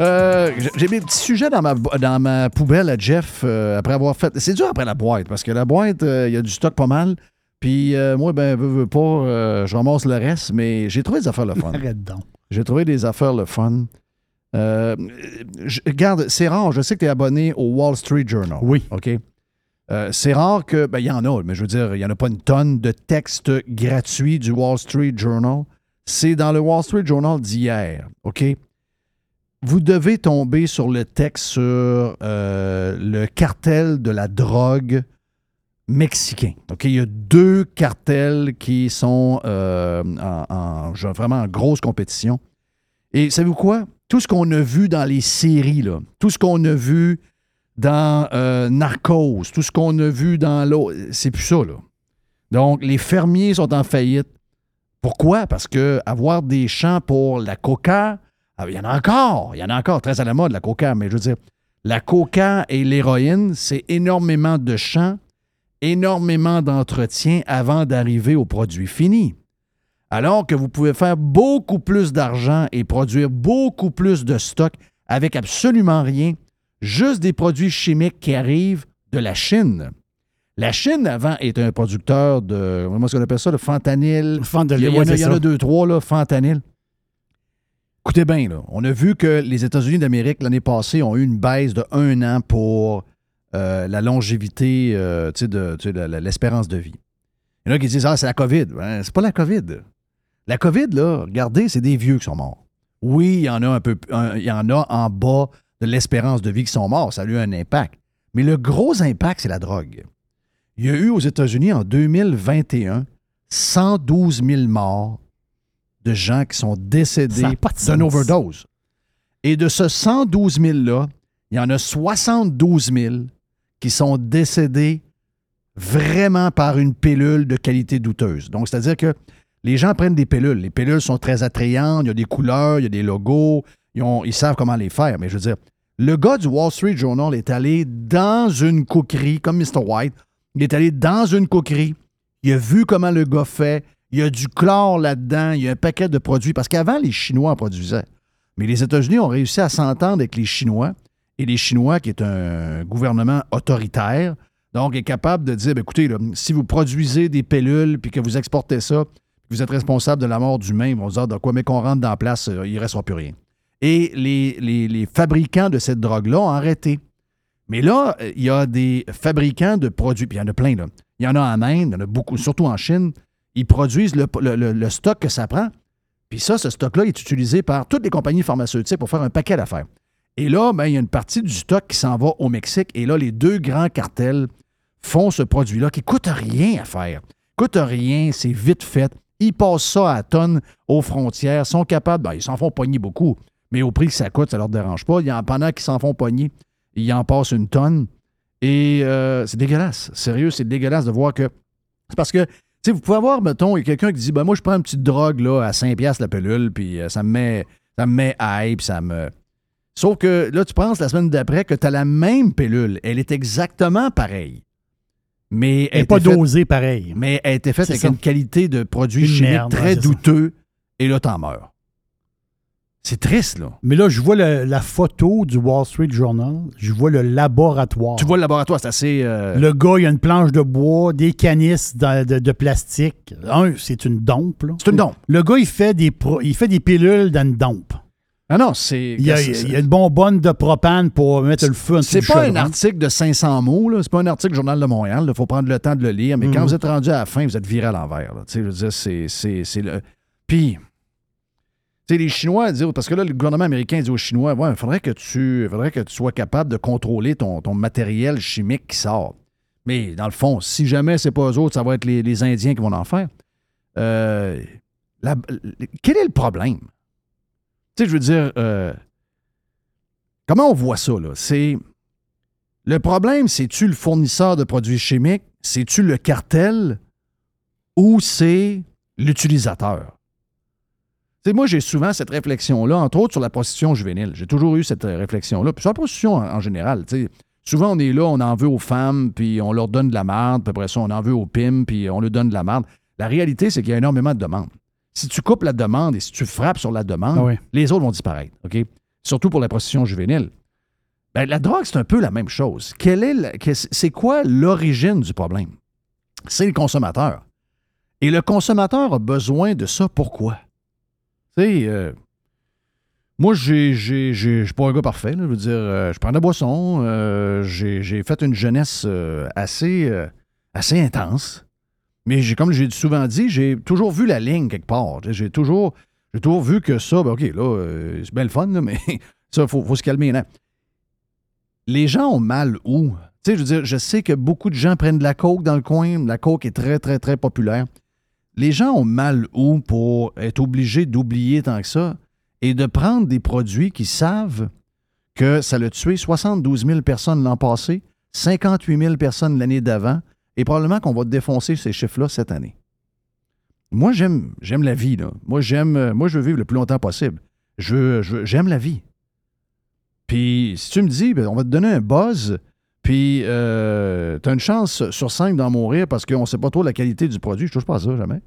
Euh, j'ai- mes petits sujets dans ma, bo- dans ma poubelle à Jeff euh, après avoir fait. C'est dur après la boîte parce que la boîte, euh, il y a du stock pas mal. Puis euh, moi, ben, veux, veux pas, euh, je ramasse le reste, mais j'ai trouvé des affaires le fun. Arrête donc. J'ai trouvé des affaires le fun. Euh, je- regarde, c'est rare, je sais que tu es abonné au Wall Street Journal. Oui. OK? Euh, c'est rare que. Ben, il y en a, mais je veux dire, il n'y en a pas une tonne de textes gratuits du Wall Street Journal. C'est dans le Wall Street Journal d'hier. OK? Vous devez tomber sur le texte sur euh, le cartel de la drogue mexicain. Il y a deux cartels qui sont euh, vraiment en grosse compétition. Et savez-vous quoi? Tout ce qu'on a vu dans les séries, tout ce qu'on a vu dans euh, Narcos, tout ce qu'on a vu dans l'autre, c'est plus ça, là. Donc, les fermiers sont en faillite. Pourquoi? Parce que avoir des champs pour la coca, ah, il y en a encore, il y en a encore, très à la mode, la coca, mais je veux dire, la coca et l'héroïne, c'est énormément de champs, énormément d'entretien avant d'arriver au produit fini. Alors que vous pouvez faire beaucoup plus d'argent et produire beaucoup plus de stock avec absolument rien, juste des produits chimiques qui arrivent de la Chine. La Chine, avant, était un producteur de, comment est-ce qu'on appelle ça, le fentanyl. Fentanyl, il y, en a- y en deux, trois, là, fentanyl. Écoutez bien, là, on a vu que les États-Unis d'Amérique, l'année passée, ont eu une baisse de un an pour euh, la longévité, euh, de, de l'espérance de vie. Il y en a qui disent Ah, c'est la COVID. Ben, c'est pas la COVID. La COVID, là, regardez, c'est des vieux qui sont morts. Oui, il y en a un peu, un- il y en a en bas de l'espérance de vie qui sont morts. Ça a eu un impact. Mais le gros impact, c'est la drogue. Il y a eu aux États-Unis en 2021 112 000 morts de gens qui sont décédés d'une overdose. Et de ce 112 000-là, il y en a 72 000 qui sont décédés vraiment par une pilule de qualité douteuse. Donc, c'est-à-dire que Les gens prennent des pilules. Les pilules sont très attrayantes, il y a des couleurs, il y a des logos, ils, ont- ils savent comment les faire. Mais je veux dire, le gars du Wall Street Journal est allé dans une coquerie, comme Mr. White, il est allé dans une coquerie, il a vu comment le gars fait, il y a du chlore là-dedans, il y a un paquet de produits, parce qu'avant, les Chinois en produisaient. Mais les États-Unis ont réussi à s'entendre avec les Chinois, et les Chinois, qui est un gouvernement autoritaire, donc est capable de dire, ben, écoutez, si vous produisez des pilules, puis que vous exportez ça, vous êtes responsable de la mort d'humains, ils vont se dire, quoi, mais qu'on rentre dans la place, euh, il ne restera plus rien. Et les, les- les fabricants de cette drogue-là ont arrêté. Mais là, il y a des fabricants de produits, puis il y en a plein, là. Il y en a en Inde, il y en a beaucoup, surtout en Chine. Ils produisent le, stock que ça prend. Puis ça, ce stock-là est utilisé par toutes les compagnies pharmaceutiques pour faire un paquet d'affaires. Et là, ben, il y a une partie du stock qui s'en va au Mexique. Et là, les deux grands cartels font ce produit-là qui coûte rien à faire. Coûte rien, c'est vite fait. Ils passent ça à tonnes aux frontières, sont capables, ben, ils s'en font pogner beaucoup, mais au prix que ça coûte, ça leur dérange pas. Il y en, pendant qu'ils s'en font pogner, ils en passent une tonne. Et euh, c'est dégueulasse. Sérieux, c'est dégueulasse de voir que. C'est parce que, tu sais, vous pouvez avoir, mettons, il a quelqu'un qui dit, ben moi, je prends une petite drogue là, à 5$ la pilule, puis euh, ça me met, ça me met high, puis ça me. Sauf que là, tu penses la semaine d'après que tu as la même pilule. Elle est exactement pareille. Mais Elle n'est pas faite- dosée pareil. mais elle était faite C'est avec ça. une qualité de produit Une chimique merde, très ça. douteux. Et là, t'en meurs. C'est triste, là. Mais là, je vois le- la photo du Wall Street Journal. Je vois le laboratoire. Tu vois le laboratoire, c'est assez. euh, Le gars, il a une planche de bois, des canisses de, de- de plastique. Un, c'est une dompe. là. C'est une dompe. Le gars, il fait des, pro- il fait des pilules dans une dompe. Ah non, c'est. Il y a, c'est- il y a une bonbonne de propane pour mettre le feu en dessous C'est du pas un article de 500 mots, là. C'est pas un article du Journal de Montréal. Il faut prendre le temps de le lire. Mais quand Mhm. vous êtes rendu à la fin, vous êtes viré à l'envers. là. Tu sais, je veux dire, c'est, c'est, c'est le. Puis, sais, les Chinois disent, parce que là, le gouvernement américain dit aux Chinois, il faudrait que tu, faudrait que tu sois capable de contrôler ton, matériel chimique qui sort. Mais dans le fond, si jamais c'est pas eux autres, ça va être les, Indiens qui vont en faire. Euh, quel est le problème? Tu sais, je veux dire, euh, comment on voit ça, là? C'est. Le problème, c'est-tu le fournisseur de produits chimiques? C'est-tu le cartel? Ou c'est l'utilisateur? Tu sais, moi, j'ai souvent cette réflexion-là, entre autres sur la prostitution juvénile. J'ai toujours eu cette euh, réflexion-là. Puis sur la prostitution en, en général, tu sais, souvent on est là, on en veut aux femmes, puis on leur donne de la merde, puis après ça, on en veut aux pimes, puis on leur donne de la merde. La réalité, c'est qu'il y a énormément de demandes. Si tu coupes la demande et si tu frappes sur la demande, Ah oui. les autres vont disparaître. OK? Surtout pour la prostitution juvénile. Ben, la drogue, c'est un peu la même chose. Quelle est c'est quoi l'origine du problème? C'est le consommateur. Et le consommateur a besoin de ça. Pourquoi? Tu sais, euh, moi, j'ai, j'ai, suis pas un gars parfait. là. je dire, euh, je prends de la boisson. euh, j'ai, fait une jeunesse assez, assez intense. Mais comme j'ai souvent dit, j'ai toujours vu la ligne quelque part. J'ai toujours, toujours vu que ça, ben, OK, là, c'est bien le fun, mais ça, il faut, faut se calmer. là. Les gens ont mal où? Tu sais, je veux dire, je sais que beaucoup de gens prennent de la coke dans le coin. La coke est très, très, très populaire. Les gens ont mal où pour être obligés d'oublier tant que ça et de prendre des produits qui savent que ça l'a tué 72 000 personnes l'an passé, 58 000 personnes l'année d'avant, et probablement qu'on va défoncer ces chiffres-là cette année. Moi, j'aime, la vie. Moi, euh, moi, je veux vivre le plus longtemps possible. J'aime la vie. Puis, si tu me dis, ben, on va te donner un buzz, puis euh, tu as une chance sur cinq d'en mourir parce qu'on ne sait pas trop la qualité du produit, je touche pas à ça jamais.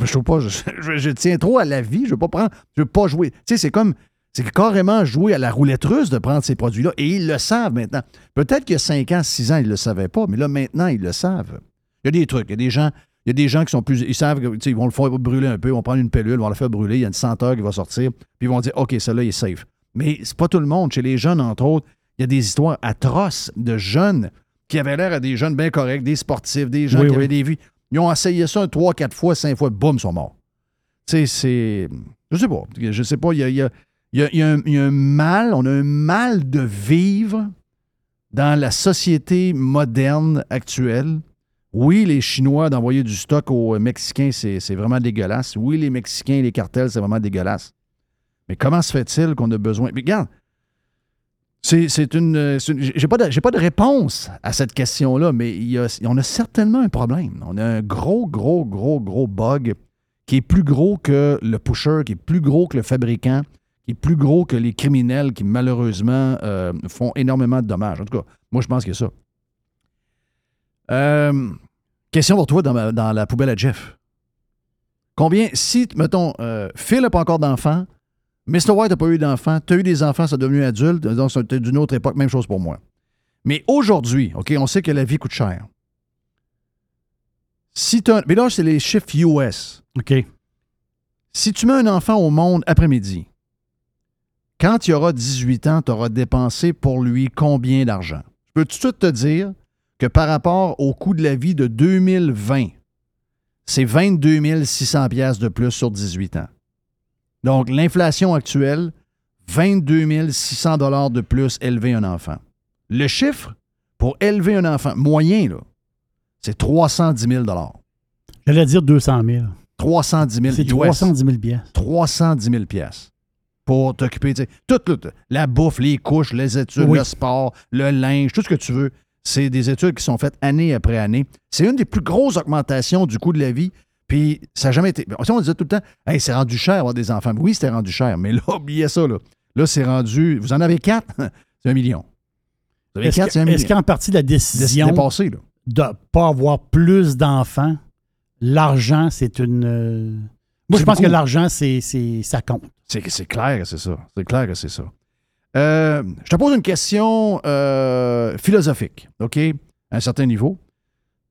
Je, je, pas, je, tiens trop à la vie, je veux pas je veux pas jouer. Tu sais, c'est comme, c'est carrément jouer à la roulette russe de prendre ces produits-là, et ils le savent maintenant. Peut-être qu'il y a 5 ans, 6 ans, ils ne le savaient pas, mais là, maintenant, ils le savent. Il y a des trucs, il y a des gens, y a des gens qui sont plus, ils savent que, tu sais, ils vont le faire brûler un peu, ils vont prendre une pilule, ils vont la faire brûler, il y a une senteur qui va sortir, puis ils vont dire, OK, celle-là, est safe. Mais c'est pas tout le monde. Chez les jeunes, entre autres, il y a des histoires atroces de jeunes qui avaient l'air à des jeunes bien corrects, des sportifs, des gens Oui, qui oui. avaient des vies. Ils ont essayé ça trois, quatre fois, cinq fois, boum, ils sont morts. Tu sais, c'est. Je sais pas. Je sais pas. Il y a, il y a- il y a- il y a un- il y a un mal, on a un mal de vivre dans la société moderne actuelle. Oui, les Chinois d'envoyer du stock aux Mexicains, c'est c'est vraiment dégueulasse. Oui, les Mexicains et les cartels, c'est vraiment dégueulasse. Mais comment se fait-il qu'on a besoin? Mais regarde, c'est c'est une. euh, c'est une- J'ai pas, de- pas de réponse à cette question-là, mais y a- on a certainement un problème. On a un gros, gros, gros, gros bug qui est plus gros que le pusher, qui est plus gros que le fabricant, qui est plus gros que les criminels qui, malheureusement, euh, font énormément de dommages. En tout cas, moi, je pense a ça. Euh, question pour toi dans, dans la poubelle à Jeff. Combien, si, mettons, Phil n'a pas encore d'enfant, Mr. White n'a pas eu d'enfant, tu as eu des enfants, ça devenu adulte, donc c'était d'une autre époque, même chose pour moi. Mais aujourd'hui, OK, on sait que la vie coûte cher. Si t'as- mais là, c'est les chiffres US. OK. Si tu mets un enfant au monde après-midi, quand il aura 18 ans, tu auras dépensé pour lui combien d'argent? Je peux tout de suite te dire que par rapport au coût de la vie de 2020, c'est 22 600 pièces de plus sur 18 ans. Donc, l'inflation actuelle, 22 600 dollars de plus élever un enfant. Le chiffre pour élever un enfant moyen, là, c'est 310 000 J'allais dire 200 000. 310 000 C'est US. 310 000 pièces. 310 000 pièces pour t'occuper, tu sais, la bouffe, les couches, les études, Oui. le sport, le linge, tout ce que tu veux. C'est des études qui sont faites année après année. C'est une des plus grosses augmentations du coût de la vie. Puis ça n'a jamais été. On disait tout le temps, hey, c'est rendu cher avoir des enfants. Oui, c'était rendu cher, mais là, oubliez ça. Là, là c'est rendu. Vous en avez quatre, c'est un million. Vous avez Est-ce quatre, que- c'est un est-ce million. qu'en partie de la décision de ne pas avoir plus d'enfants, l'argent, c'est une. euh, Moi, je pense que l'argent, c'est, c'est, ça compte. C'est, c'est clair que c'est ça. C'est clair que c'est ça. Euh, je te pose une question euh, philosophique, OK? À un certain niveau.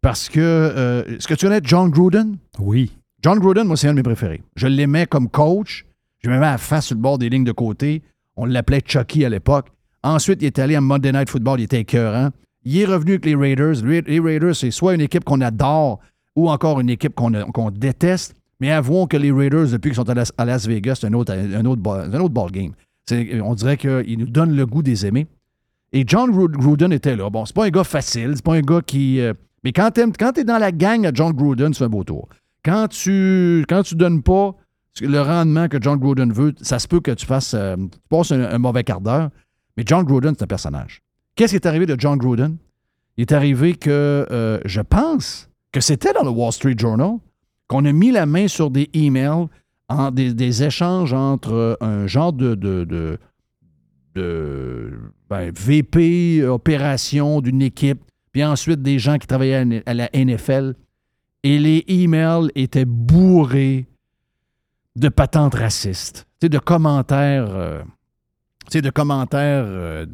Parce que, euh, est-ce que tu connais John Gruden? Oui. John Gruden, moi, c'est un de mes préférés. Je l'aimais comme coach. Je me mets à la face sur le bord des lignes de côté. On l'appelait Chucky à l'époque. Ensuite, il est allé à Monday Night Football, il était écœurant. Il est revenu avec les Raiders. Les Raiders, c'est soit une équipe qu'on adore ou encore une équipe qu'on déteste. Mais avouons que les Raiders, depuis qu'ils sont à Las, à Las Vegas, c'est un autre, un autre, un autre ball game. C'est- On dirait qu'ils nous donnent le goût des aimer. Et John Gru- Gruden était là. Bon, c'est pas un gars facile, c'est pas un gars qui. euh, mais quand tu es dans la gang à John Gruden, c'est un beau tour. Quand tu quand tu donnes pas le rendement que John Gruden veut, ça se peut que tu fasses. euh, tu passes un, mauvais quart d'heure. Mais John Gruden, c'est un personnage. Qu'est-ce qui est arrivé de John Gruden? Il est arrivé que euh, je pense que c'était dans le Wall Street Journal qu'on a mis la main sur des emails, en, des, des échanges entre euh, un genre de, de, de, de, ben, VP opération d'une équipe, puis ensuite des gens qui travaillaient à la- NFL. Et les emails étaient bourrés de patentes racistes, de commentaires, euh, de commentaires euh,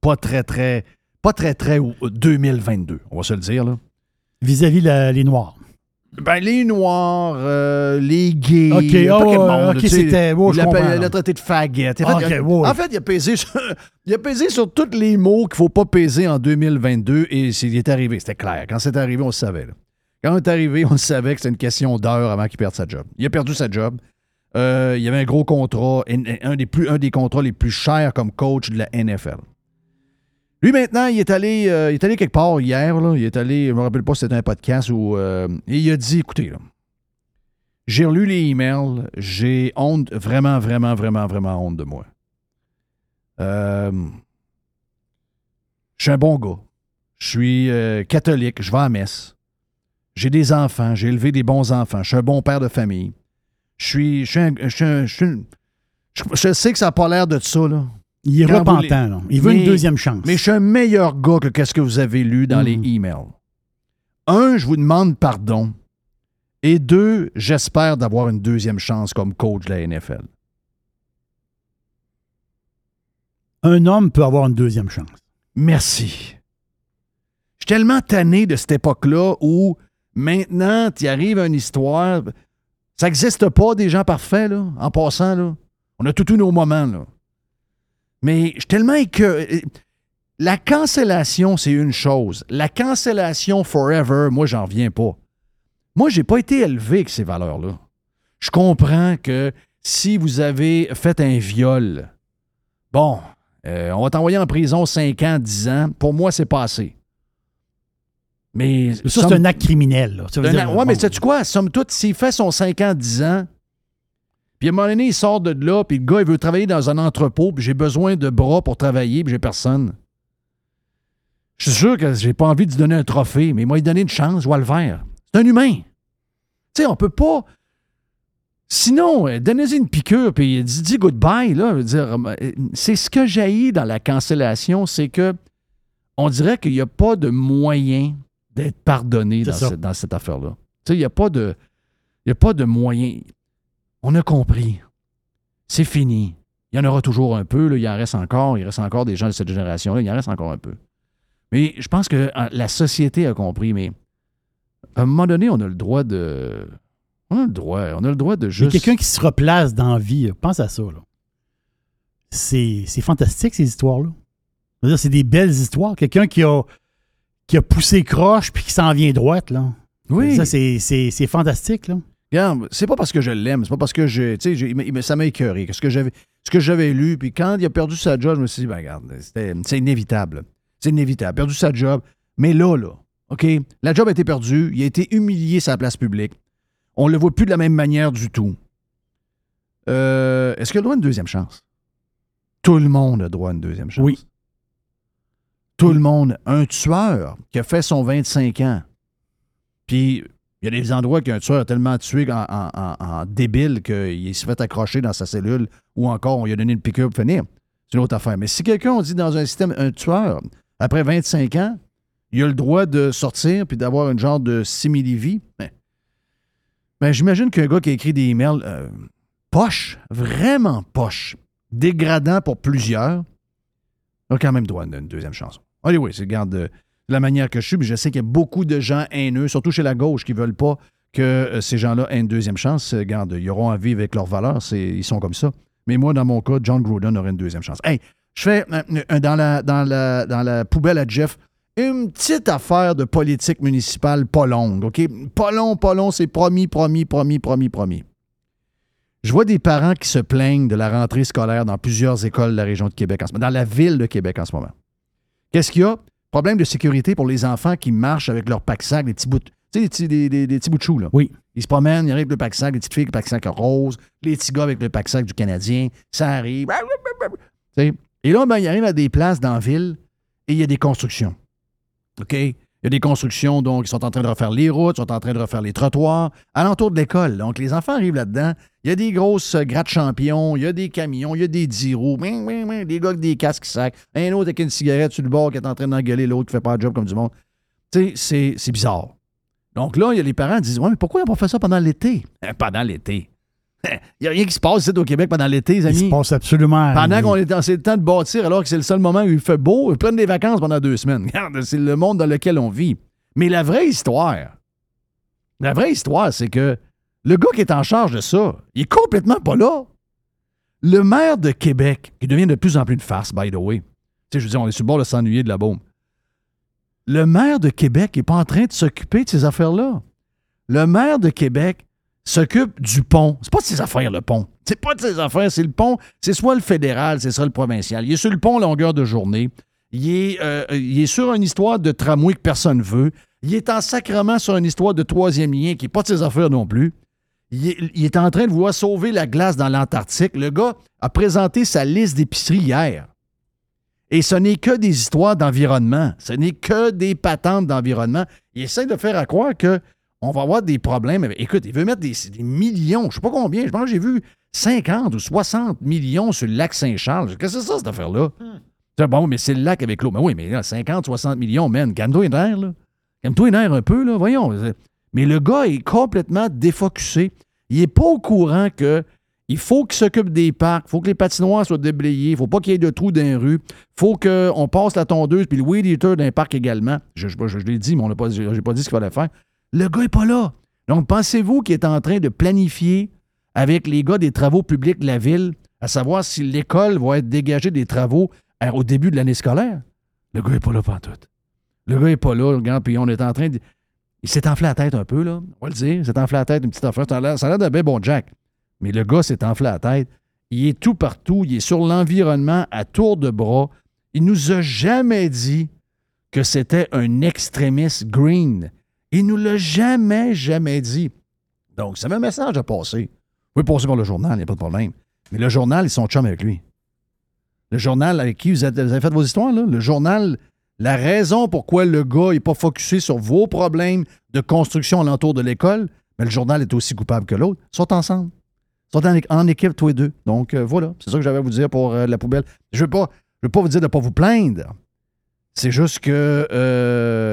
pas très, très, pas très, très au- 2022, on va se le dire. Vis-à-vis la- les Noirs. Ben, les Noirs, euh, les gays, OK, pas oh, monde, c'était- oh, il là. l'a traité de faggot. En fait, a- en fait, il a pesé sur, il a pesé sur tous les mots qu'il ne faut pas peser en 2022 et il est arrivé, c'était clair. Quand c'est arrivé, on le savait. là. Quand on est arrivé, on savait que c'était une question d'heure avant qu'il perde sa job. Il a perdu sa job. Euh, il y avait un gros contrat, un, un des plus, un des contrats les plus chers comme coach de la NFL. Lui, maintenant, il est allé, euh, il est allé quelque part hier. Il est allé, je ne me rappelle pas si c'était un podcast où. euh, il a dit écoutez, j'ai relu les emails, j'ai honte, vraiment, vraiment, vraiment, vraiment honte de moi. Euh, je suis un bon gars. Je suis catholique, je vais à messe. J'ai des enfants, j'ai élevé des bons enfants, je suis un bon père de famille. Je suis. Je, suis un- je suis un- je suis je- je sais que ça n'a pas l'air de ça, là. Il est Quand repentant, les- là. Il veut Mais- une deuxième chance. Mais je suis un meilleur gars que qu'est-ce que vous avez lu dans les emails. Un, je vous demande pardon. Et deux, j'espère d'avoir une deuxième chance comme coach de la NFL. Un homme peut avoir une deuxième chance. Merci. Je suis tellement tanné de cette époque-là où maintenant, tu arrives à une histoire. Ça n'existe pas des gens parfaits, là, en passant. Là. On a tous nos moments. Là. Mais je suis tellement que. La cancellation, c'est une chose. La cancellation forever, moi, j'en reviens pas. Moi, j'ai pas été élevé avec ces valeurs-là. Je comprends que si vous avez fait un viol, bon, euh, on va t'envoyer en prison 5 ans, 10 ans. Pour moi, c'est pas assez. Mais. Ça, c'est un acte criminel. Acte- ouais, bon, mais sais-tu quoi? Somme toute, s'il fait son 5 ans, 10 ans, puis à un moment donné, il sort de là, puis le gars, il veut travailler dans un entrepôt, puis j'ai besoin de bras pour travailler, puis j'ai personne. Je suis sûr que j'ai pas envie de lui donner un trophée, mais il m'a donné une chance, je vais le faire. C'est un humain. Tu sais, on peut pas. Sinon, euh, donnez-y une piqûre, puis dis, goodbye. Là, euh, c'est ce que j'ai dans la cancellation, c'est que on dirait qu'il n'y a pas de moyen d'être pardonné dans cette affaire-là. Tu sais, il n'y a pas de. Il n'y a pas de moyen. On a compris. C'est fini. Il y en aura toujours un peu. Là. Il en reste encore. Il reste encore des gens de cette génération-là. Il en reste encore un peu. Mais je pense que euh, la société a compris. Mais à un moment donné, on a le droit de. On a le droit. On a le droit de juste. quelqu'un qui se replace dans la vie. Pense à ça. là. C'est c'est fantastique, ces histoires-là. C'est des belles histoires. Quelqu'un qui a, qui a poussé croche puis qui s'en vient droite. Là. Oui. Ça, c'est- c'est c'est fantastique. Là. Regarde, c'est pas parce que je l'aime, c'est pas parce que je. Tu sais, j'ai- ça m'a écœuré. Ce que j'avais, ce que j'avais lu, puis quand il a perdu sa job, je me suis dit, ben regarde, c'est inévitable. C'est inévitable. Perdu sa job. Mais là, là, OK, la job a été perdue, il a été humilié sur la place publique. On le voit plus de la même manière du tout. Euh, Est-ce qu'il a droit à une deuxième chance? Tout le monde a droit à une deuxième chance. Oui. Tout le monde. Un tueur qui a fait son 25 ans, puis il y a des endroits qu'un tueur a tellement tué en, débile qu'il s'est fait accrocher dans sa cellule ou encore on lui a donné une piqûre pour finir. C'est une autre affaire. Mais si quelqu'un, on dit dans un système, un tueur, après 25 ans, il a le droit de sortir puis d'avoir une genre de simili-vie, ben, ben, j'imagine qu'un gars qui a écrit des emails euh, poche, vraiment poche, dégradant pour plusieurs, a quand même droit à une, deuxième chance. Allez, oui, c'est garde la manière que je suis, mais je sais qu'il y a beaucoup de gens haineux, surtout chez la gauche, qui ne veulent pas que euh, ces gens-là aient une deuxième chance. Euh, Garde, ils auront à vivre avec leurs valeurs, ils sont comme ça. Mais moi, dans mon cas, John Gruden aurait une deuxième chance. Hey, je fais euh, dans, la, dans, la, dans la poubelle à Jeff une petite affaire de politique municipale pas longue, OK? Pas long, pas long, c'est promis, promis, promis, promis, promis. Je vois des parents qui se plaignent de la rentrée scolaire dans plusieurs écoles de la région de Québec en ce moment, dans la ville de Québec en ce moment. Qu'est-ce qu'il y a? Problème de sécurité pour les enfants qui marchent avec leur pack-sac, des petits bouts, de- tu sais, des petits, des, des- des petits bouts de chou, là. Oui. Ils se promènent, ils arrivent avec le pack-sac, les petites filles avec le pack-sac rose, les petits gars avec le pack-sac du Canadien, ça arrive. Et là, ben, ils arrivent à des places dans la ville et il y a des constructions. OK? Il y a des constructions, donc, ils sont en train de refaire les routes, ils sont en train de refaire les trottoirs, alentour de l'école. Donc, les enfants arrivent là-dedans. Il y a des grosses euh, grattes champions, il y a des camions, il y a des dix roues, des gars avec des casques qui sacent, un autre avec une cigarette sur le bord qui est en train d'engueuler l'autre qui fait pas le job comme du monde. Tu sais, c'est- bizarre. Donc là, il y a les parents qui disent Ouais, mais pourquoi ils n'ont pas fait ça pendant l'été? Pendant l'été. Il n'y a rien qui se passe ici au Québec pendant l'été, les Il amis. se passe absolument Pendant rien. qu'on est dans le temps de bâtir, alors que c'est le seul moment où il fait beau, ils prennent des vacances pendant deux semaines. Regarde, c'est le monde dans lequel on vit. Mais la vraie histoire, la vraie histoire, c'est que le gars qui est en charge de ça, il est complètement pas là. Le maire de Québec, qui devient de plus en plus une farce, by the way. Tu sais, je veux dire, on est sur le bord de s'ennuyer de la bombe. Le maire de Québec n'est pas en train de s'occuper de ces affaires-là. Le maire de Québec s'occupe du pont. C'est pas de ses affaires, le pont. C'est pas de ses affaires, c'est le pont. C'est soit le fédéral, c'est soit le provincial. Il est sur le pont longueur de journée. Il est, euh, est sur une histoire de tramway que personne veut. Il est en sacrement sur une histoire de troisième lien qui n'est pas de ses affaires non plus. Il est, il en train de vouloir sauver la glace dans l'Antarctique. Le gars a présenté sa liste d'épicerie hier. Et ce n'est que des histoires d'environnement. Ce n'est que des patentes d'environnement. Il essaie de faire à croire que on va avoir des problèmes. Écoute, il veut mettre des, des millions, je ne sais pas combien, je pense que j'ai vu 50 ou 60 millions sur le lac Saint-Charles. Qu'est-ce que c'est ça, cette affaire-là? C'est Bon, mais c'est le lac avec l'eau. Mais oui, mais là, 50, 60 millions, man, calme-toi les nerfs, là. Calme-toi les nerfs un peu, là, voyons. Mais le gars est complètement défocusé. Il n'est pas au courant que il faut qu'il s'occupe des parcs, il faut que les patinoires soient déblayés, il faut pas qu'il y ait de trous dans les rues, il faut qu'on passe la tondeuse puis le weed eater dans les parcs également. Je, je- je- je l'ai dit, mais on n'a pas, j'ai pas dit ce qu'il fallait faire. Le gars n'est pas là. Donc, pensez-vous qu'il est en train de planifier avec les gars des travaux publics de la ville, à savoir si l'école va être dégagée des travaux à- au début de l'année scolaire? Le gars n'est pas là pantoute. Le gars n'est pas là, le gars, puis on est en train de... Il s'est enflé la tête un peu, là. On va le dire. Il s'est enflé la tête, une petite affaire. Ça a l'air d'un bien bon Jack. Mais le gars s'est enflé la tête. Il est tout partout. Il est sur l'environnement à tour de bras. Il nous a jamais dit que c'était un extrémiste green. Il nous l'a jamais, jamais dit. Donc, avait un message à passer. Vous pouvez passer par le journal, il n'y a pas de problème. Mais le journal, ils sont chum avec lui. Le journal avec qui vous avez, fait vos histoires? Le journal, la raison pourquoi le gars n'est pas focusé sur vos problèmes de construction alentour de l'école, mais le journal est aussi coupable que l'autre, sont ensemble. Ils sont en, équipe, tous les deux. Donc, euh, voilà. C'est ça que j'avais à vous dire pour euh, la poubelle. Je ne veux, veux pas vous dire de ne pas vous plaindre. C'est juste que.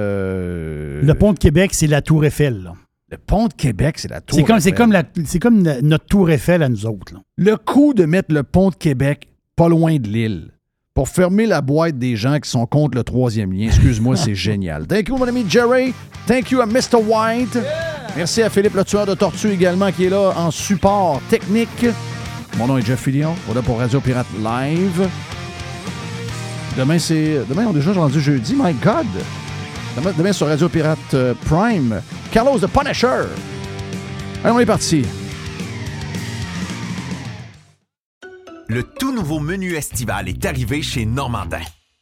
euh, Le pont de Québec, c'est la Tour Eiffel. là. le pont de Québec, c'est la tour. C'est comme, c'est Eiffel. comme, la- c'est comme la- notre Tour Eiffel à nous autres. là. Le coup de mettre le pont de Québec pas loin de l'île pour fermer la boîte des gens qui sont contre le troisième lien, excuse-moi, c'est génial. Thank you, mon ami Jerry. Thank you à Mr. White. Merci à Philippe, le tueur de tortue également, qui est là en support technique. Mon nom est Jeff Fillion. Voilà pour Radio Pirate Live. Demain, c'est. Demain, on est déjà rendu jeudi. My God! Demain, sur Radio Pirate euh, Prime. Carlos the Punisher. Allez, on est parti. Le tout nouveau menu estival est arrivé chez Normandin.